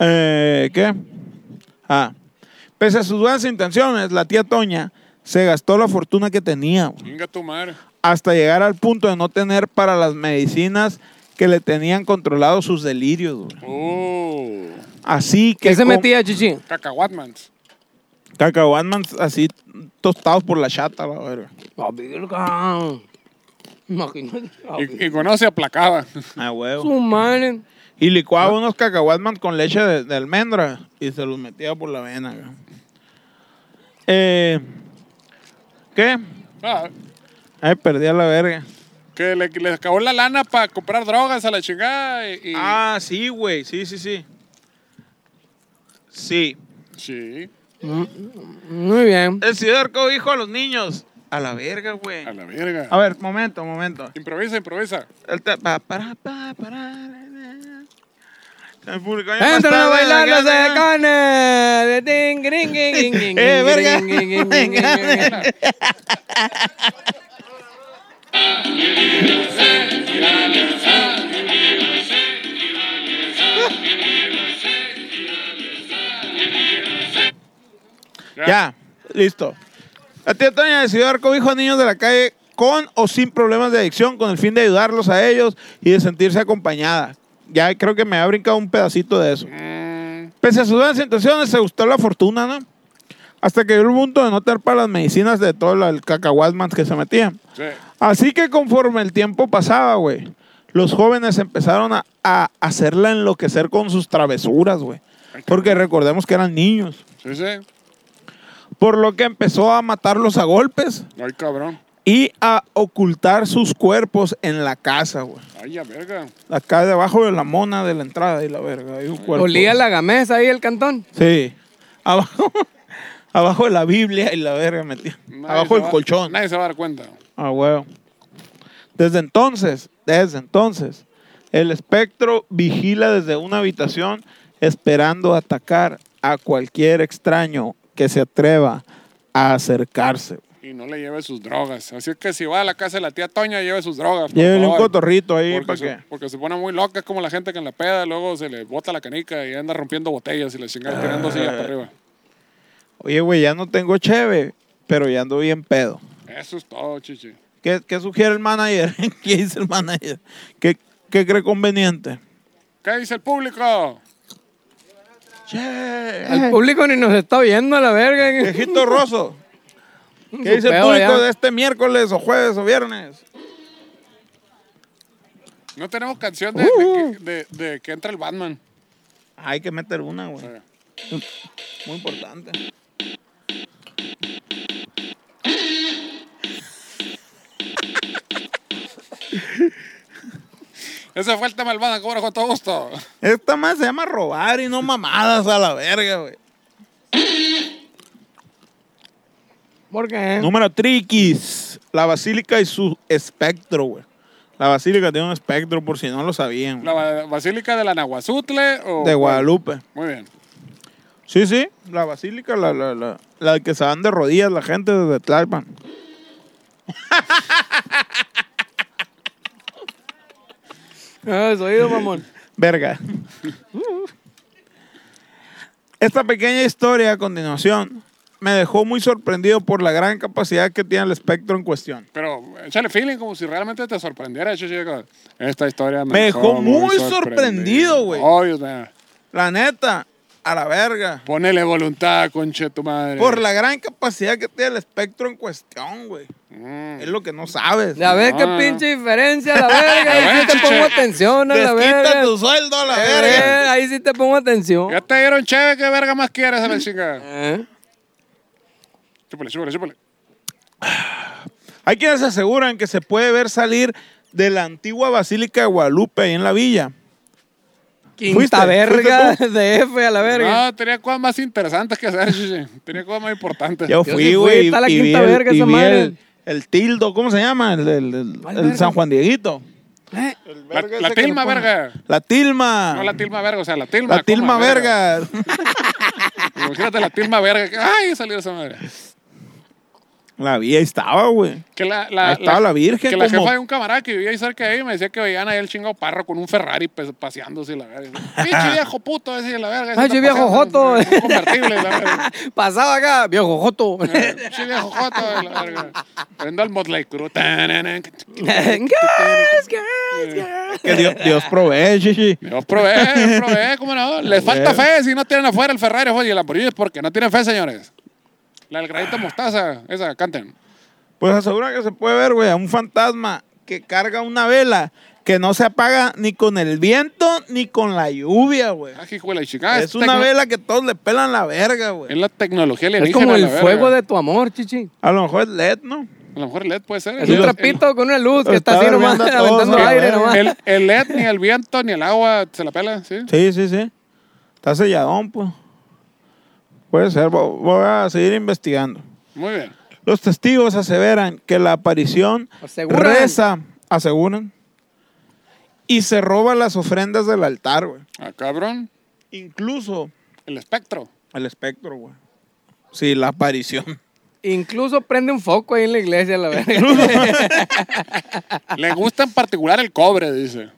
Eh, ¿Qué? Ah. Pese a sus buenas intenciones, la tía Toña se gastó la fortuna que tenía güey,
Venga tu madre.
hasta llegar al punto de no tener para las medicinas que le tenían controlados sus delirios.
Oh.
Así que
¿Qué se metía, chichi?
Cacahuatmans.
Cacahuatmans así tostados por la chata, la verga.
La virga. Imagínate. la
Y,
virga.
y conoce aplacada.
Ah, huevo.
Su madre.
Y licuaba unos cacahuatmans con leche de, de almendra y se los metía por la vena. Eh, ¿Qué?
Ah,
Ay, perdí a la verga.
que le, le acabó la lana para comprar drogas a la chingada. Y, y-
Ah, sí, güey. Sí, sí, sí. Sí.
Sí.
Mm, Muy bien.
Decidió dar cobijo a los niños. A la verga, güey.
A la verga.
A ver, momento, momento.
Improvisa, improvisa.
El te- pa- para, pa- para, El público año más
Entran a
tarde,
bailar los
acá, acá.
decanes. De ting, gring, gring, gring, gring, (laughs)
Eh,
gring,
verga.
gring, gring, gring, gring, gring.
Ya, listo. La tía Toña decidió dar cobijo a niños de la calle con o sin problemas de adicción con el fin de ayudarlos a ellos y de sentirse acompañada. Ya creo que me ha brincado un pedacito de eso.
Mm,
Pese a sus buenas intenciones, se gustó la fortuna, ¿no? Hasta que llegó el punto de no tener para las medicinas de todo el cacahuatman que se metían.
sí.
Así que conforme el tiempo pasaba, güey, los jóvenes empezaron a, a hacerla enloquecer con sus travesuras, güey. Porque recordemos que eran niños.
Sí, sí.
Por lo que empezó a matarlos a golpes
Ay, cabrón.
y a ocultar sus cuerpos en la casa, güey.
Ay, ya, verga.
Acá debajo de la mona de la entrada y la verga. Hay un cuerpo.
Olía la gamesa ahí el cantón.
Sí. Abajo, (laughs) abajo de la Biblia y la verga metía.
Nadie
Abajo del
va-
colchón.
Nadie se va a dar cuenta.
Ah, huevo. Desde entonces, desde entonces, El espectro vigila desde una habitación esperando atacar a cualquier extraño que se atreva a acercarse.
Y no le lleve sus drogas. Así que si va a la casa de la tía Toña, lleve sus drogas.
Llévele un cotorrito ahí
Porque,
para
se,
que...
porque se pone muy loca, es como la gente que en la peda luego se le bota la canica y anda rompiendo botellas y le chingan tirando sillas para arriba.
Oye, güey, ya no tengo cheve, pero ya ando bien pedo.
Eso es todo, chichi.
¿Qué, qué sugiere el manager? (laughs) ¿Qué dice el manager? ¿Qué, qué cree conveniente?
¿Qué dice el público?
Che,
El público ni nos está viendo a la verga.
viejito roso. (laughs) ¿Qué dice el público de este miércoles o jueves o viernes?
No tenemos canción de,
Uh.
de, que- de- de que entra el Batman.
Hay que meter una, güey.
Eh,
Muy importante. (laughs)
Ese fue el tema del Batman, cobra con todo gusto.
Esta más se llama robar y no mamadas a la verga, güey.
¿Por qué?
Número triquis. La basílica y su espectro, güey. La basílica tiene un espectro, por si no lo sabían.
¿La ba- Basílica de la Nahuazutle o...?
De Guadalupe.
Muy bien.
Sí, sí. La basílica, la, la, la, la que se dan de rodillas la gente desde Tlalpan. (laughs)
Ah, es oído, mamón. (laughs)
Verga. Esta pequeña historia a continuación me dejó muy sorprendido por la gran capacidad que tiene el espectro en cuestión.
Pero échale feeling como si realmente te sorprendiera. Esta historia me,
Me dejó muy sorprendido, güey.
Mío.
La neta, a la verga.
Ponele voluntad, conche tu madre.
Por la gran capacidad que tiene el espectro en cuestión, güey.
Mm.
Es lo que no sabes.
Ya ves qué
No, no.
pinche diferencia la (laughs) verga. Ahí sí te pongo atención a la verga.
tu sueldo a la
Eh,
verga.
ahí sí te pongo atención.
Ya te dieron cheve, ¿qué verga más quieres a la chinga?
Eh.
Chúpale, chúpale, chúpale.
Hay quienes aseguran que se puede ver salir de la antigua Basílica de Guadalupe ahí en la villa.
Quinta
¿Fuiste?
verga
¿Fuiste (laughs)
de F a la verga.
No, tenía cosas más interesantes que hacer. Tenía cosas más importantes.
Yo fui, güey,
está la
y vi
quinta
el-
verga
y
esa
vi
madre.
el, el tildo, ¿cómo se llama? El, el- el-
¿Cuál
el
verga?
San Juan Dieguito.
Eh,
La, la tilma, verga.
La tilma.
No la tilma verga, o sea, la tilma.
La tilma
coma,
verga. (laughs)
Imagínate la tilma verga. que- Ay, salió esa madre.
La vi, ahí estaba, güey.
Que la, la,
Ahí estaba la Virgen
Que la
como-
jefa de un camarada que vivía ahí cerca de ahí me decía que veían ahí el chingo parro con un Ferrari pues, paseándose y la verga. Pinche viejo puto ese y la verga. ese
Ay,
está
che, viejo
paseando,
joto.
Un convertible la verga.
Pasaba acá, viejo joto.
Eh, Pinche viejo joto la verga. Prendo al Motley Crue.
Que Dios, Dios provee, chichi.
Dios provee, provee, ¿cómo no? Les falta fe si no tienen afuera el Ferrari y el Lamborghini es porque no tienen fe, señores. La del granito mostaza, esa, canten.
Pues asegura que se puede ver, güey, a un fantasma que carga una vela que no se apaga ni con el viento ni con la lluvia, güey.
Ah, hijo de la chica.
Es una vela que todos le pelan la verga,
Es
güey.
la tecnología
Es como el
la verga.
fuego de tu amor, chichi.
A lo mejor es LED, ¿no?
A lo mejor LED puede ser.
Es
El-
un trapito con una luz que está así nomás (laughs) aventando
sí,
aire nomás.
El, el LED, ni el viento, ni el agua se la pela, ¿sí?
Sí, sí, sí. Está selladón, pues. Puede ser, vo- voy a seguir investigando.
Muy bien.
Los testigos aseveran que la aparición
Aseguran.
reza, aseguran, y se roba las ofrendas del altar, güey.
Ah, cabrón.
Incluso
El espectro.
el espectro, güey. Sí, la aparición.
Incluso prende un foco ahí en la iglesia, la verga. (laughs)
Le gusta en particular el cobre, dice.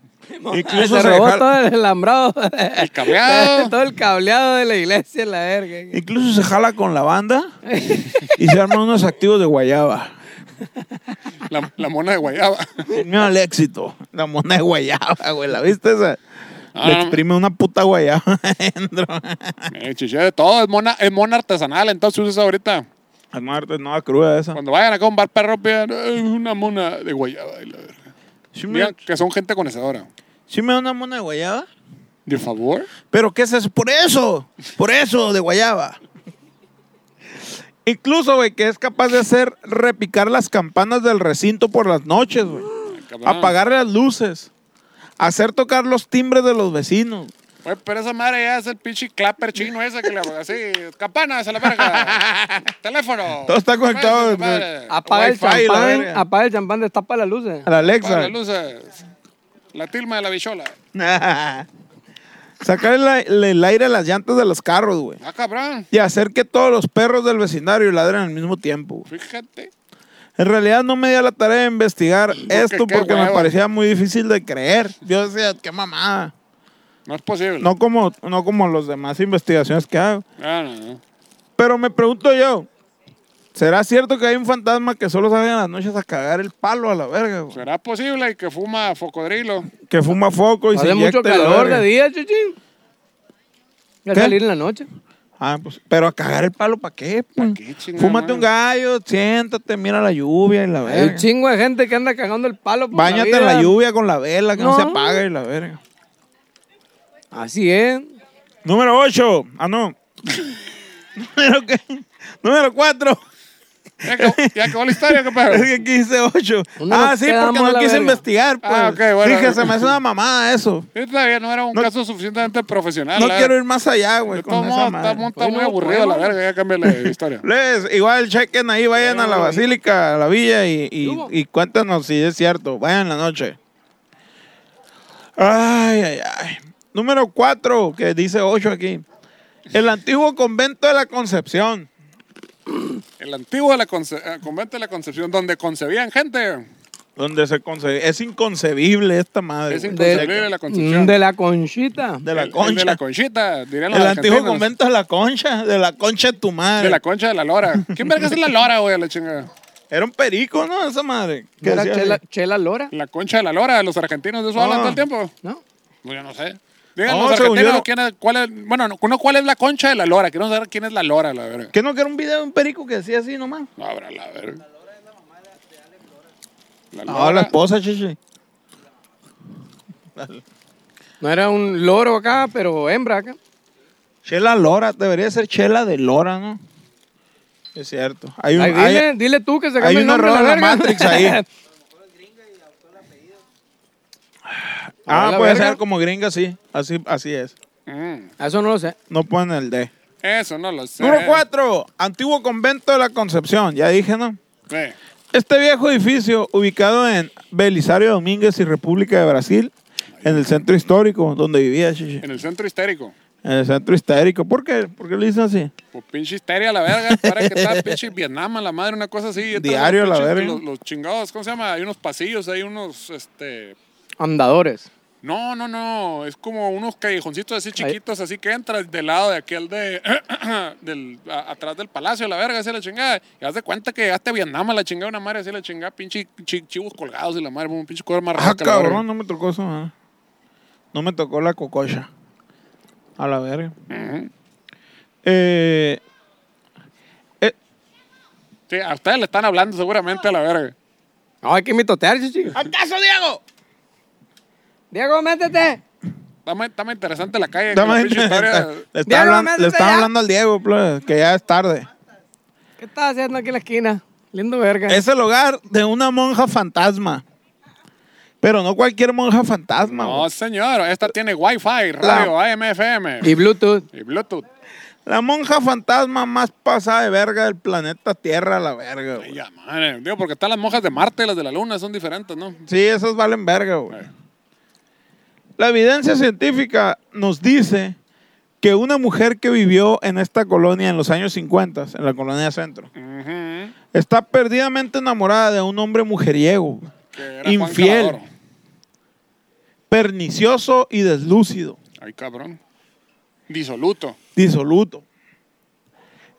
Incluso
Se
se,
robó
jala-
todo el alambrado.
El cableado. (laughs)
todo el cableado de la iglesia, la verga.
incluso se jala con la banda y se arman unos activos de guayaba.
La, la mona de guayaba.
Miedo al éxito. La mona de guayaba, güey. ¿La viste esa?
Ah,
Le exprime una puta guayaba (laughs) adentro.
Eh, chiche de todo. Es mona, es mona artesanal, entonces usa ahorita.
A muerte, no, cruda esa.
Cuando vayan acá a un bar perro, pidan "Eh, una mona de guayaba. y la verga.
¿Sí me,
Digan que son gente conocedora.
sí me da una mona de guayaba?
¿De favor?
¿Pero qué es eso? Por eso, por eso, de guayaba. Incluso, güey, que es capaz de hacer repicar las campanas del recinto por las noches, güey. Apagar las luces. Hacer tocar los timbres de los vecinos.
Güey, pero esa madre ya es el pinche clapper chino ese que le así, campanas a la verga, (laughs) teléfono.
Todo está conectado,
madre.
Apaga el champán, apaga el champán, destapa las luces.
A la
Apaga
Alexa.
las luces. La tilma de la bichola. (laughs)
Sacar el, el aire a las llantas de los carros, güey.
Ah, cabrón.
Y hacer que todos los perros del vecindario ladren al mismo tiempo. güey.
Fíjate.
En realidad no me di a la tarea de investigar esto porque me parecía muy difícil de creer. Yo decía, qué mamada.
No es posible.
No como, no como los demás investigaciones que hago.
Ah, no, no.
Pero me pregunto yo, ¿será cierto que hay un fantasma que solo sale en las noches a cagar el palo a la verga? güey?
¿Será posible que fuma focodrilo?
Que fuma foco y se
Hace mucho
inyecta la
calor
verga.
de día, chuchín. Voy a
¿Qué?
salir en la noche.
Ah, pues, pero a cagar el palo, ¿para qué? pues?
qué, chingada
Fúmate un gallo, siéntate, mira la lluvia y la
Hay un chingo de gente que anda cagando el palo por
Báñate
la
en la lluvia con la vela, que no, se
No.
apague y la verga.
Así es.
Número 8. Ah, no. Número qué? Número 4.
¿Ya acabó, ya acabó la historia? ¿Qué pedo?
Es que aquí dice 8.
¿Dónde
Ah, sí, porque no quise
verga?
investigar, pues.
Ah, ok, bueno.
Dije, se me hace una mamada eso.
Sí, todavía no era un
No-
caso suficientemente profesional.
No quiero ir más allá, güey,
está, muy
no
aburrido la verga. Ya cambié la historia. (laughs)
Les, igual chequen ahí, vayan a la basílica, a la villa y, y, y cuéntanos si es cierto. Vayan en la noche. Ay, ay, ay. Número 4, que dice 8 aquí. El antiguo convento de la Concepción.
El antiguo de la conce- eh, convento de la Concepción, donde concebían gente.
Donde se concebe. Es inconcebible esta madre.
Es inconcebible la Concepción.
De la conchita.
De la
El- el
concha.
de la conchita, dirían los
el antiguo
argentinos.
convento de la concha. De la concha de tu madre.
De la concha de la lora. ¿Quién verga es la lora, güey, a la chingada?
Era un perico, ¿no? Esa madre. Que
Era chela, Lora,
La concha de la lora, los argentinos de eso hablan
Ah.
todo el tiempo.
¿no?
Pues yo no sé.
Yo
argentinos
no.
quién es, cuál es, bueno, no, cuál es la concha de la lora. Queremos saber quién es la lora, la verga.
¿Qué no que era un video de un perico que decía así nomás?
No, habrá la verga. La
No, la
lora.
esposa, chichi.
No era un loro acá, pero hembra acá.
Chela Lora, debería ser Chela de Lora, ¿no? Es cierto. Hay un,
Ay,
hay-
dile, dile tú que se
hay
cambie el
un
nombre
error en la. Matrix ahí. (laughs) ah,
A
puede
verga.
ser como gringa, sí. Así, así es.
Mm,
Eso no lo sé.
No ponen el D.
eso no lo sé.
Número 4. Antiguo convento de la Concepción. Ya dije, ¿no?
Sí.
Este viejo edificio, ubicado en Belisario Domínguez y República de Brasil, en el centro histórico donde vivía, chichi.
En el centro histérico.
En el centro histórico. ¿Por qué? ¿Por qué le dicen así?
Pues pinche histeria la verga. (laughs) Para que está pinche Vietnam a la madre, una cosa así.
Diario
los
la verga.
Los, los chingados, ¿cómo se llama? Hay unos pasillos, hay unos, este...
Andadores.
No, no, no. Es como unos callejoncitos así chiquitos, así que entras del lado de aquel de. (clears throat) del, a- atrás del palacio, la verga, así la chingada. Y haz de cuenta que llegaste a Vietnam a la chingada, una madre así la chingada, pinche chi- chivos colgados y la madre, un pinche cuerno más
Ah, cabrón, no me tocó eso. ah. No me tocó la cococha. A la verga. Eh, eh,
Sí, a ustedes le están hablando seguramente a la verga.
No, hay que mitotear, chichi.
¿Acaso, Diego?
Diego, métete.
Está muy, está muy interesante la calle. La pinche (laughs) historia.
le está,
Diego,
hablando,
métete
le está
ya.
hablando al Diego, que ya es tarde.
¿Qué estás haciendo aquí en la esquina? Lindo verga.
Es el hogar de una monja fantasma. Pero no cualquier monja fantasma.
No, señor, esta tiene Wi-Fi, radio, AM, FM
Y Bluetooth.
y Bluetooth.
La monja fantasma más pasada de verga del planeta Tierra, la verga. güey.
Ay, ya, madre. Digo, porque están las monjas de Marte y las de la Luna, son diferentes, ¿no?
Sí, esas valen verga, güey. La evidencia científica nos dice que una mujer que vivió en esta colonia en los años 50, en la colonia centro, está perdidamente enamorada de un hombre mujeriego, infiel, pernicioso y deslúcido,
Ay, cabrón. Disoluto.
disoluto.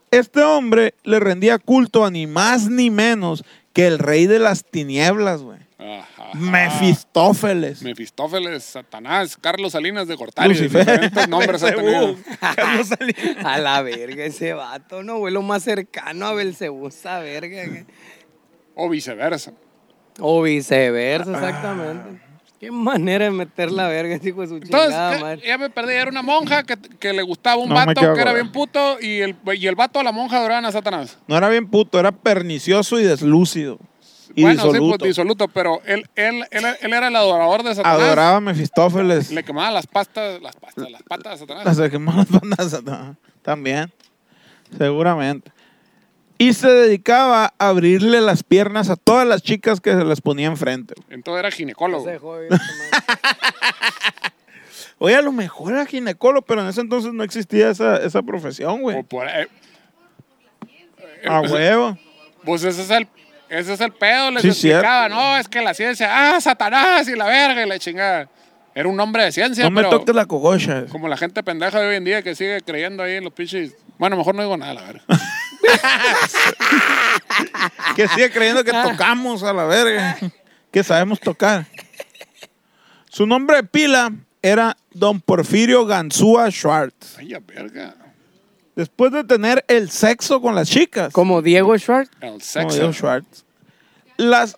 Este hombre le rendía culto a ni más ni menos que el rey de las tinieblas, güey.
Ajá.
Mefistófeles.
Mefistófeles, Satanás, Carlos Salinas de Gortari.
Lucifer.
Diferentes nombres ha tenido.
Belcebú. Carlos (laughs) Salinas.
A la verga ese vato, no, güey, lo más cercano a Belcebú, esa verga.
O viceversa.
O viceversa, exactamente. Qué manera de meter la verga, ese hijo de su
Entonces,
chingada madre.
ya me perdí. Era una monja que, que le gustaba un
No me
vato que era bien puto y el, y el vato a la monja adoraban a Satanás.
No era bien puto, era pernicioso y deslúcido. Y
bueno, sí, pues disoluto, pero él, él, él, él era el adorador de Satanás.
Adoraba a Mefistófeles.
Le quemaba las pastas, las pastas, las patas a Satanás.
Las quemaba las bandas Satanás. También. Seguramente. Y se dedicaba a abrirle las piernas a todas las chicas que se les ponía enfrente.
Entonces era ginecólogo. (laughs)
Oye, a lo mejor era ginecólogo, pero en ese entonces no existía esa, esa profesión,
O
güey.
por ahí.
A huevo.
Pues ese es el, ese es el pedo, les
Sí,
explicaba, no, es que la ciencia, ah, Satanás y la verga y la chingada. Era un nombre de ciencia,
No me toques la cogosha.
como la gente pendeja de hoy en día que sigue creyendo ahí en los pinches. Bueno, mejor no digo nada, la verga. (laughs)
Que sigue creyendo que tocamos a la verga. Que sabemos tocar. Su nombre de pila era Don Porfirio Ganzúa Schwartz.
Ay, verga.
Después de tener el sexo con las chicas,
Como Diego Schwartz.
El
como
sexo.
dijo Schwartz, las,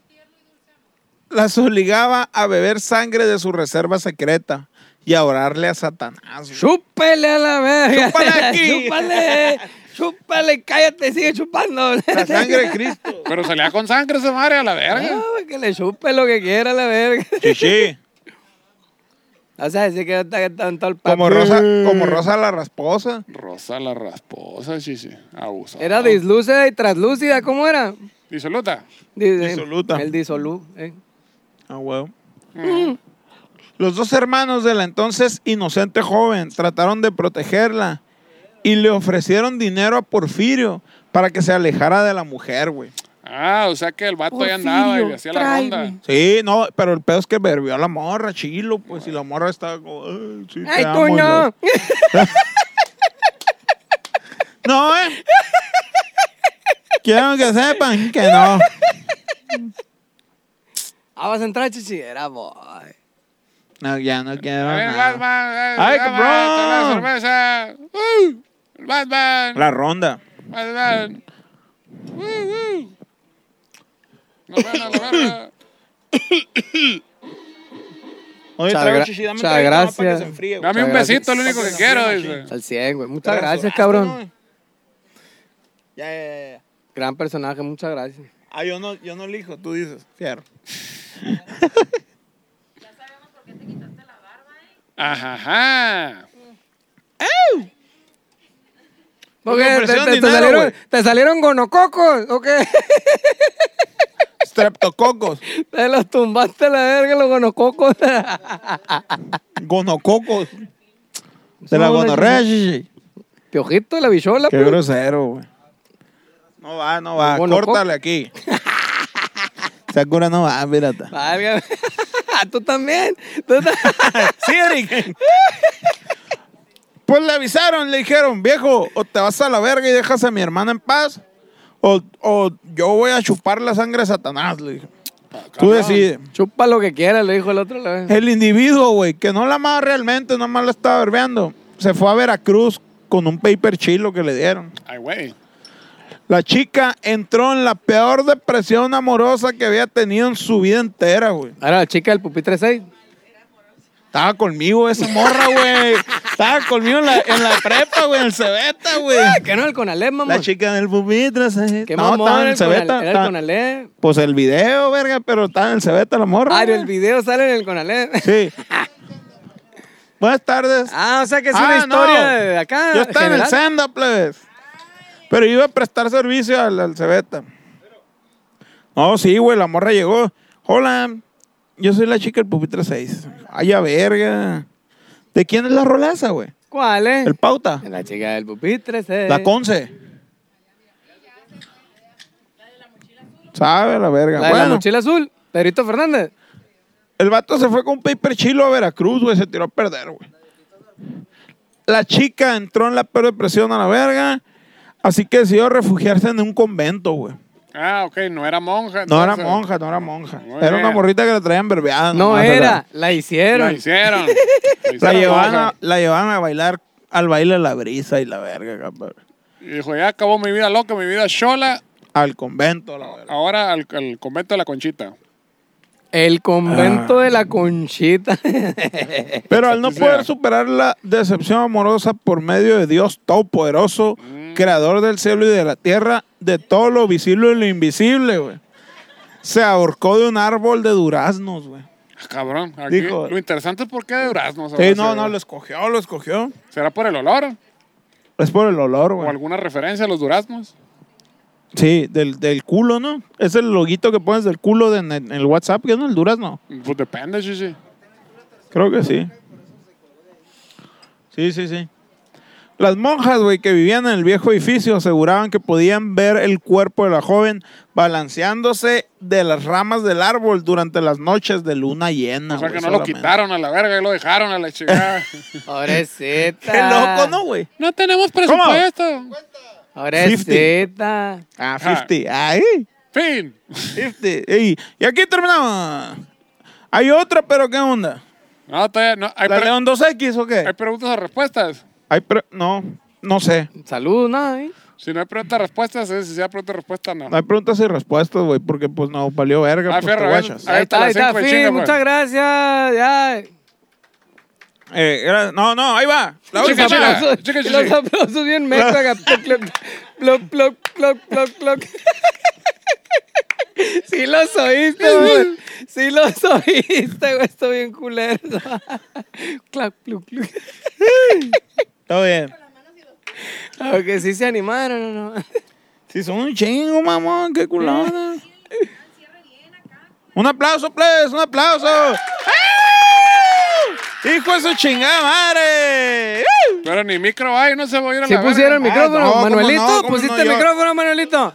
las obligaba a beber sangre de su reserva secreta y a orarle a Satanás. güey.
Chúpele a la verga.
Chúpale aquí. (laughs)
Chúpale. Chúpale, cállate, sigue chupando.
La sangre de Cristo.
Pero salía con sangre esa madre a la verga.
No, que le chupe lo que quiera a la verga.
Chichi.
O sea, decir que está, está en todo el
Como
papel.
Rosa, como Rosa la rasposa.
Rosa la rasposa, sí, sí. Abuso.
Era dislúcida y translúcida, ¿cómo era?
Disoluta.
Di-
Disoluta.
El disolú. eh.
Ah, huevo. Los dos hermanos de la entonces inocente joven trataron de protegerla y le ofrecieron dinero a Porfirio para que se alejara de la mujer, güey.
Ah, o sea que el vato ya andaba y le hacía la ronda.
Sí, no, pero el pedo es que verbió a la morra, chilo, pues, y la morra estaba como, "Ay, sí, te
¡Ay,
amo", y
coño!
la- (laughs) No, eh. Quiero que sepan que no.
Ah, vas a entrar, chichi. Era boy.
No, ya no quiero
A ver,
nada.
Batman. eh,
¡Ay,
Batman,
cabrón!
la cerveza. ¡Uh! Batman.
La ronda.
Batman. ¡Uh, uh! A la verga.
Oye,
Muchas gra-
chichi, dame un
muchas gracias.
se enfríe, güey.
Dame un besito, es lo único que quiero. Dice.
Al 100, güey. Muchas
Pero
gracias, cabrón.
¿no? Ya, ya, ya, ya.
Gran personaje, muchas gracias.
Ah, yo no, yo no elijo, tú dices. Fierro. (laughs)
Ajá, ajá.
¿Por qué? ¿Te,
ofrecieron
te- te
dinero,
salieron,
güey.
¿Te salieron gonococos? ¿O qué? (laughs)
Streptococos.
Te los tumbaste la verga los gonococos. (laughs)
Gonococos. De la
No,
gonorrea,
no,
chichi.
Piojito, la bichola.
Qué
pues.
grosero, güey. No va, no va. Córtale aquí. (laughs) Esa cura no va, pirata.
Válgame. (laughs) Tú también. Tú
Sí, Eric. Pues le avisaron, le dijeron, viejo, o te vas a la verga y dejas a mi hermana en paz, o, o yo voy a chupar la sangre de Satanás, le dijo. Tú decides.
Chupa lo que quieras, le dijo el otro. la vez.
El individuo, güey, que no la amaba realmente, nomás la estaba verbeando, se fue a Veracruz con un paper chilo que le dieron.
Ay, güey.
La chica entró en la peor depresión amorosa que había tenido en su vida entera, güey.
Ahora la chica del pupitre 6.
Estaba conmigo esa morra, güey. Estaba conmigo en la, en la prepa, güey, en el Cebeta, güey.
Que no, el Conalep, mamá.
La chica del pupitre, ¿sabes?
Qué
no,
mamón,
estaba en el
el
Cebeta.
Conalep, Era el
estaba-
Conalep.
Pues el video, verga, pero estaba en el Cebeta la morra.
Ah, el video sale en el Conalep.
Sí. Buenas tardes.
Ah, o sea que es
Ah,
una
no.
historia de acá.
Yo estaba en el
general.
Senda, plebes. Pero iba a prestar servicio al, al Cebeta. No, sí, güey, la morra llegó. Hola, yo soy la chica del pupitre 6. Ay, a verga. ¿De quién es la rolaza, güey?
¿Cuál es?
El pauta.
La chica del pupitre 6.
La Conce. Sabe la verga.
La de la
Bueno,
mochila azul. Pedrito Fernández.
el vato se fue con un paper chilo a Veracruz, güey. Se tiró a perder, güey. La chica entró en la peor depresión a la verga. Así que decidió refugiarse en un convento, güey.
Ah, ok, no era monja.
No era monja, no era monja.
Muy
Era una
bien.
morrita que la traían verbeada.
No era, la hicieron.
La hicieron. La (laughs)
La
hicieron
llevaban, a, la llevaban a bailar al baile de la brisa y la verga, cabrón.
Y dijo, ya acabó mi vida loca, mi vida chola.
Al convento, la verga.
Ahora al, al convento de la Conchita.
El convento
Ah.
de la Conchita.
Pero al no poder superar la decepción amorosa por medio de Dios Todopoderoso,
Mm.
Creador del cielo y de la tierra, de todo lo visible y lo invisible, güey. Se ahorcó de un árbol de duraznos, güey.
Ah, Cabrón. Aquí,
Dijo-
lo interesante es por qué de duraznos.
Sí, no, no, lo escogió, lo escogió.
¿Será por el olor?
Es por el olor,
¿O
güey.
alguna referencia a los duraznos?
Sí, del, del culo, ¿no? Es el loguito que pones del culo de- en, en el WhatsApp, que no el durazno.
Pues depende, sí, sí.
Creo que sí. Sí, sí, sí. Las monjas, güey, que vivían en el viejo edificio aseguraban que podían ver el cuerpo de la joven balanceándose de las ramas del árbol durante las noches de luna llena.
O sea que no lo quitaron a la verga y lo dejaron a la chingada. (laughs)
Pobrecita.
Qué loco, ¿no, güey?
no tenemos presupuesto.
Pobrecita.
Ah, 50. Ay,
Fin.
50. Ey, Y aquí terminamos. Hay otra, pero ¿qué onda?
No, todavía no. Hay,
¿La
pre-
León 2X o
hay
qué?
preguntas o respuestas.
Hay pre- no, no sé.
Salud, nada, ¿eh?
Si no hay preguntas o respuestas, es si sea pregunta o respuesta, no.
No hay preguntas y respuestas, güey, porque pues no valió verga.
Ah,
pues,
fierro,
te guachas.
Ahí
Ahí
está,
ahí está, fin.
chinga,
Muchas
pues.
gracias. Ya.
Eh, era- no, no, ahí va. La
Chica,
Los
última.
chica.
aplausos,
chica,
y
chica.
los aplausos bien (laughs) ploc, ploc, ploc, ploc, ploc, ploc. (laughs) Sí los oíste, güey. Sí los oíste, güey. Estoy bien culero. Clac, pluc, pluc.
Todo bien.
Aunque sí se animaron, ¿o ¿no? (laughs)
Sí, son un chingo, mamón, qué culona. Un aplauso, please, un aplauso. ¡Ah! ¡Hijo de su chingada madre!
Pero ni micro hay, no se va a ir a
¿Sí
la
pusieron el micrófono,
no, ¿cómo
Manuelito? ¿Pusiste
no?
el
Yo-
micrófono, Manuelito?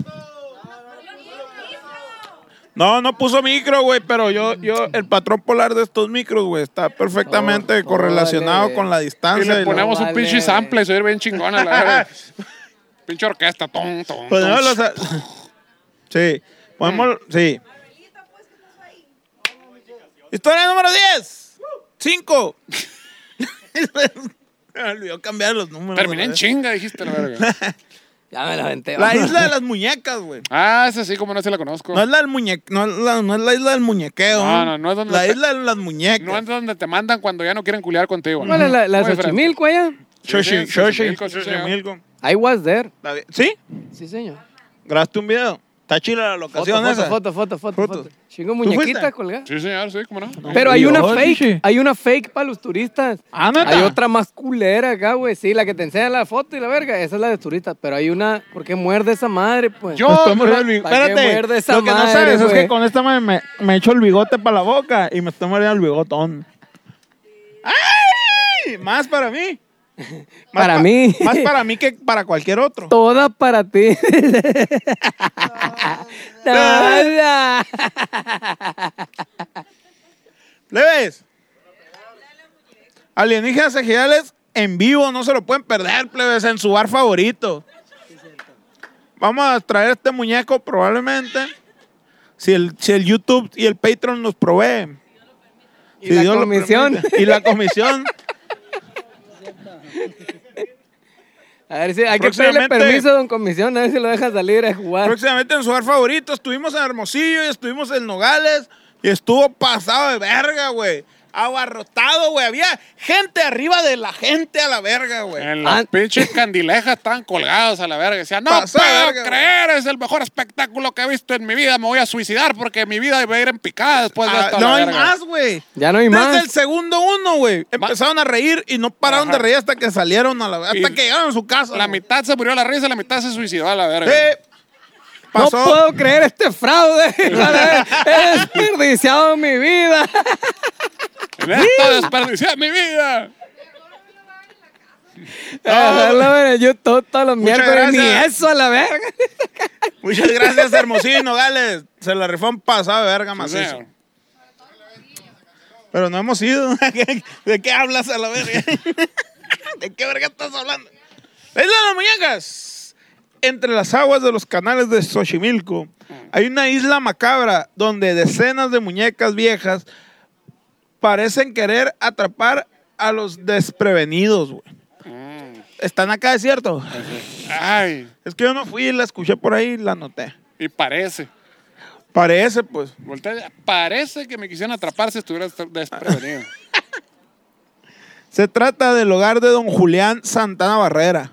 No, no puso micro, güey, pero yo, yo, el patrón polar de estos micros, güey, está perfectamente
Oh,
correlacionado con la
Y
distancia.
le
y
ponemos
no
un
vale.
pinche sample y se oye bien chingona la (laughs) pinche orquesta. Tom, tom,
la- Ponemos
tom.
los- Sí, ponemos, sí. Historia número 10. 5. (laughs) Me olvidó cambiar los números.
Terminé en chinga, dijiste la verga. (laughs)
Ya me la aventé.
La isla de las (laughs) muñecas, güey.
Ah, esa sí, como no se la conozco.
No es la del muñe... no, es la, no es la isla del muñequeo.
No, no, no es donde
La
te-
isla de las muñecas.
No es donde te mandan cuando ya no quieren culiar contigo.
¿Cuál es la, la de. Xochimilco allá?
Xochimilco.
Xochimilco.
I was there.
¿Sí?
Sí, señor.
¿Grabaste un video? Está chila la locación
foto,
esa.
foto, foto, foto,
Foto.
foto. Chingo muñequita colgada.
Sí, señor, sí, cómo no.
Pero hay una fake, hay una fake para los turistas.
Ah, ¿neta?
Hay otra más culera acá, güey. Sí, la que te enseña la foto y la verga, esa es la de turistas. Pero hay una, ¿por qué muerde esa madre, pues?
Yo-
el bigote.
¿Para qué
Espérate,
muerde esa
lo que no sabes es que con esta madre me, me echo el bigote para la boca y me estoy mordiendo el bigotón. ¡Ay! Más para mí.
Para
pa-
mí.
Más para mí que para cualquier otro.
Toda para ti. (laughs) Toda.
¿Plebes? Alienígenas ejidales en vivo, no se lo pueden perder, plebes, en su bar favorito. Vamos a traer este muñeco probablemente. Si el, si el YouTube y el Patreon nos provee.
Y la
Dios lo
comisión.
permite. Y la comisión. (laughs)
A ver si hay que pedirle permiso a don comisión, a ver si lo deja salir a jugar.
próximamente en su bar favorito. Estuvimos en Hermosillo y estuvimos en Nogales. Y estuvo pasado de verga, güey. Abarrotado, güey. Había gente arriba de la gente a la verga, güey.
En las
Ah.
pinches candilejas estaban colgados a la verga. Decían, no
Pasó
puedo
verga,
creer, es el mejor espectáculo que he visto en mi vida. Me voy a suicidar porque mi vida va a ir en picada después de
Ah,
esto.
no hay
verga".
más, güey.
Ya no hay
Desde
más.
el segundo uno, güey. Empezaron a reír y no pararon
Ajá.
de reír hasta que salieron a la hasta
Y
que llegaron a su casa.
La mitad se murió a la risa, la mitad se suicidó a la verga.
Eh,
No
pasó.
puedo creer este fraude. (laughs) He desperdiciado mi vida.
En esto desperdicié mi vida.
A la verga, Yo todo- todos los
Muchas
miércoles ni eso a la verga.
Muchas gracias, Hermosillo y Nogales. Se la rifó un pasado de verga
sea,
Pero no hemos ido. (laughs) ¿De qué hablas a la verga? (laughs) ¿De qué verga estás hablando? ¡Es de las muñecas! Entre las aguas de los canales de Xochimilco hay una isla macabra donde decenas de muñecas viejas parecen querer atrapar a los desprevenidos, güey.
mm,
¿Están acá, es cierto?
ay,
Es que yo no fui, la escuché por ahí y la noté.
y parece.
Parece, pues.
Voltea, parece que me quisieran atrapar si estuviera desprevenido. (laughs)
Se trata del hogar de don Julián Santana Barrera,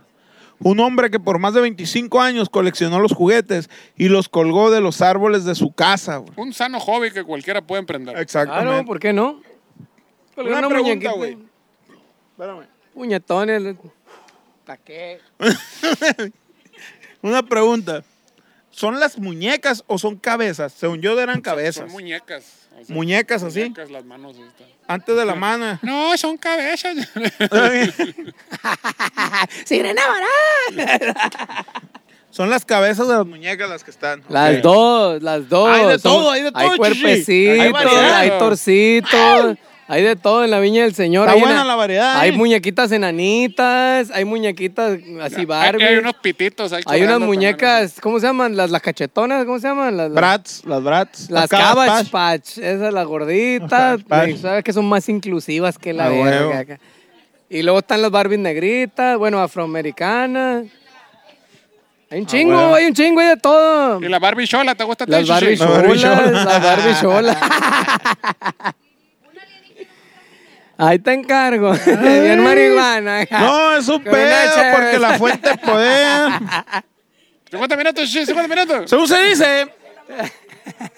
un hombre que por más de 25 años coleccionó los juguetes y los colgó de los árboles de su casa. güey.
Un sano hobby que cualquiera puede emprender.
Exactamente.
Claro, ¿por qué no?
Una
una
pregunta,
muñequita.
güey. Espérame.
Puñetones. ¿Para qué? (laughs)
Una pregunta. ¿son las muñecas o son cabezas? Según yo eran cabezas.
Son muñecas.
Muñecas así.
Muñecas, las manos. estas.
Antes de la mano. (laughs)
No, son cabezas. (laughs)
¡Sirena Bará!
Son las cabezas de las muñecas las que están.
Las dos, las dos.
Hay de todo, hay de todo,
Hay cuerpecitos,
Hay
hay, torcitos, hay de todo en la viña del señor.
Está
Hay
buena
una-
la variedad,
Hay
eh.
muñequitas enanitas, hay muñequitas así
Hay,
Barbie.
hay unos pititos.
Hay unas muñecas, ¿cómo se llaman? Las, las cachetonas, ¿cómo se llaman? Las, las-
Brats, las brats.
Las
Cabbage
Cabbage Patch, esas las gorditas, sabes que son más inclusivas que la acá. Y luego están las Barbies negritas, bueno, afroamericanas. Hay un chingo, hay un chingo, hay de todo.
Y la Barbie Chola, ¿te gusta
Las? Barbie
La Barbie
cholas,
chola.
las Barbie cholas. (laughs) Ahí te encargo. (laughs) Bien marihuana. (laughs)
No, es un
Con
pedo porque la fuente de poder. (laughs)
50 minutos, Chichi, 50 minutos.
Según se dice,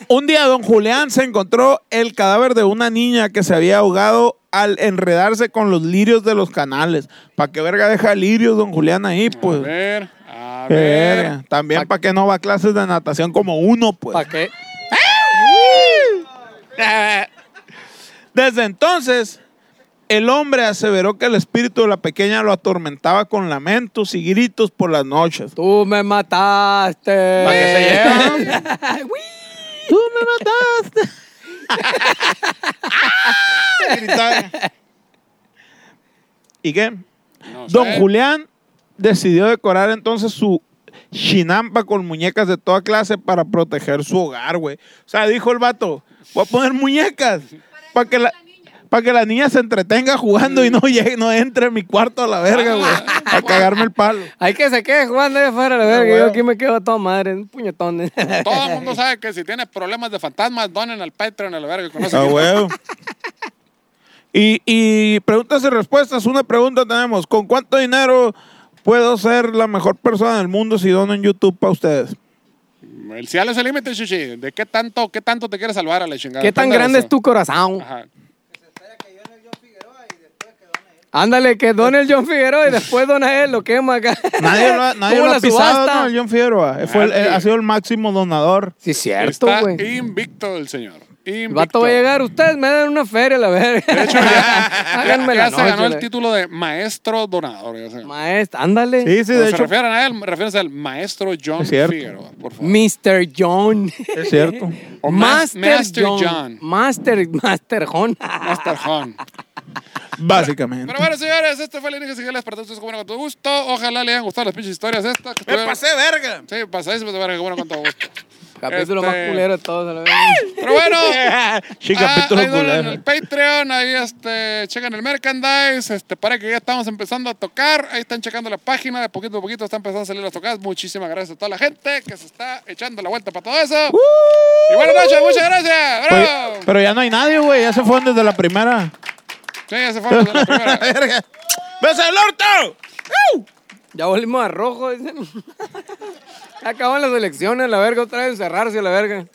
un día don Julián se encontró el cadáver de una niña que se había ahogado al enredarse con los lirios de los canales. ¿Para qué verga deja lirios don Julián ahí?
A
Pues.
ver, a
Qué
ver.
verga. También
Pa-
para que no va a clases de natación como uno, pues.
¿Para qué?
Desde entonces, el hombre aseveró que el espíritu de la pequeña lo atormentaba con lamentos y gritos por las noches.
Tú me mataste.
¿Para qué se llevan? (laughs) ¡Tú me mataste! (laughs) Gritaba. ¿Y qué?
No
Don
sé.
Julián decidió decorar entonces su chinampa con muñecas de toda clase para proteger su hogar, güey. O sea, dijo el vato, voy a poner muñecas para que la... Para que la niña se entretenga jugando y no llegue, no entre en mi cuarto a la verga, güey. (laughs) A cagarme el palo.
Hay que se quede jugando ahí afuera, la verga.
huevo.
Yo aquí me quedo a toda madre, un puñetón.
Todo el mundo sabe que si tienes problemas de fantasmas, donen al Patreon a la verga. Conoce
A
que-
huevo. Y, y preguntas y respuestas. Una pregunta tenemos. ¿Con cuánto dinero puedo ser la mejor persona del mundo si dono en YouTube para ustedes?
El cielo es el límite, Chichi. ¿De qué tanto, qué tanto te quieres salvar a la chingada?
¿Qué tan grande
eso.
es tu corazón?
Ajá.
Ándale, que done el John Figueroa y después dona él, lo quema acá.
Nadie lo ha, (laughs) nadie
¿Cómo
lo ha pisado. El John Figueroa. Fue el-
Nadie.
ha sido el máximo donador.
Sí, cierto,
Está
güey.
invicto el señor.
El vato va a llegar, ustedes me dan una feria, la verga.
De hecho, ya, (laughs) ya se ganó el título de maestro donador.
Maestro, ándale.
Sí, sí, de
se
hecho.
refieren a él, refieren al maestro John. Figueroa, por favor.
Mr. John.
Es cierto. (laughs)
O Mas-
Master,
Master
John.
John.
Master, Master John. (laughs)
Master John.
Básicamente.
Pero bueno, señores, este fue el inicio de para todos ustedes, con todo gusto. Ojalá le hayan gustado las pinches historias estas. que
Me pasé verga.
Sí, pasadísimo de verga, que bueno, con todo gusto.
Capítulo
Este-
más culero de todos.
Pero bueno, (laughs)
Sí,
ah,
capítulo
ahí donen
culero.
el Patreon, ahí este, chequen el merchandise, este, para que ya estamos empezando a tocar, ahí están checando la página, de poquito a poquito están empezando a salir las tocadas. Muchísimas gracias a toda la gente que se está echando la vuelta para todo eso. Y buenas noches, muchas gracias.
Pero ya no hay nadie, güey. Ya se fueron desde la primera.
Sí, ya se fueron desde la primera. (laughs)
Verga. ¡Ves el orto!
Ya volvimos a rojo. dicen. (laughs) Acaban las elecciones, la verga, otra vez encerrarse, la verga.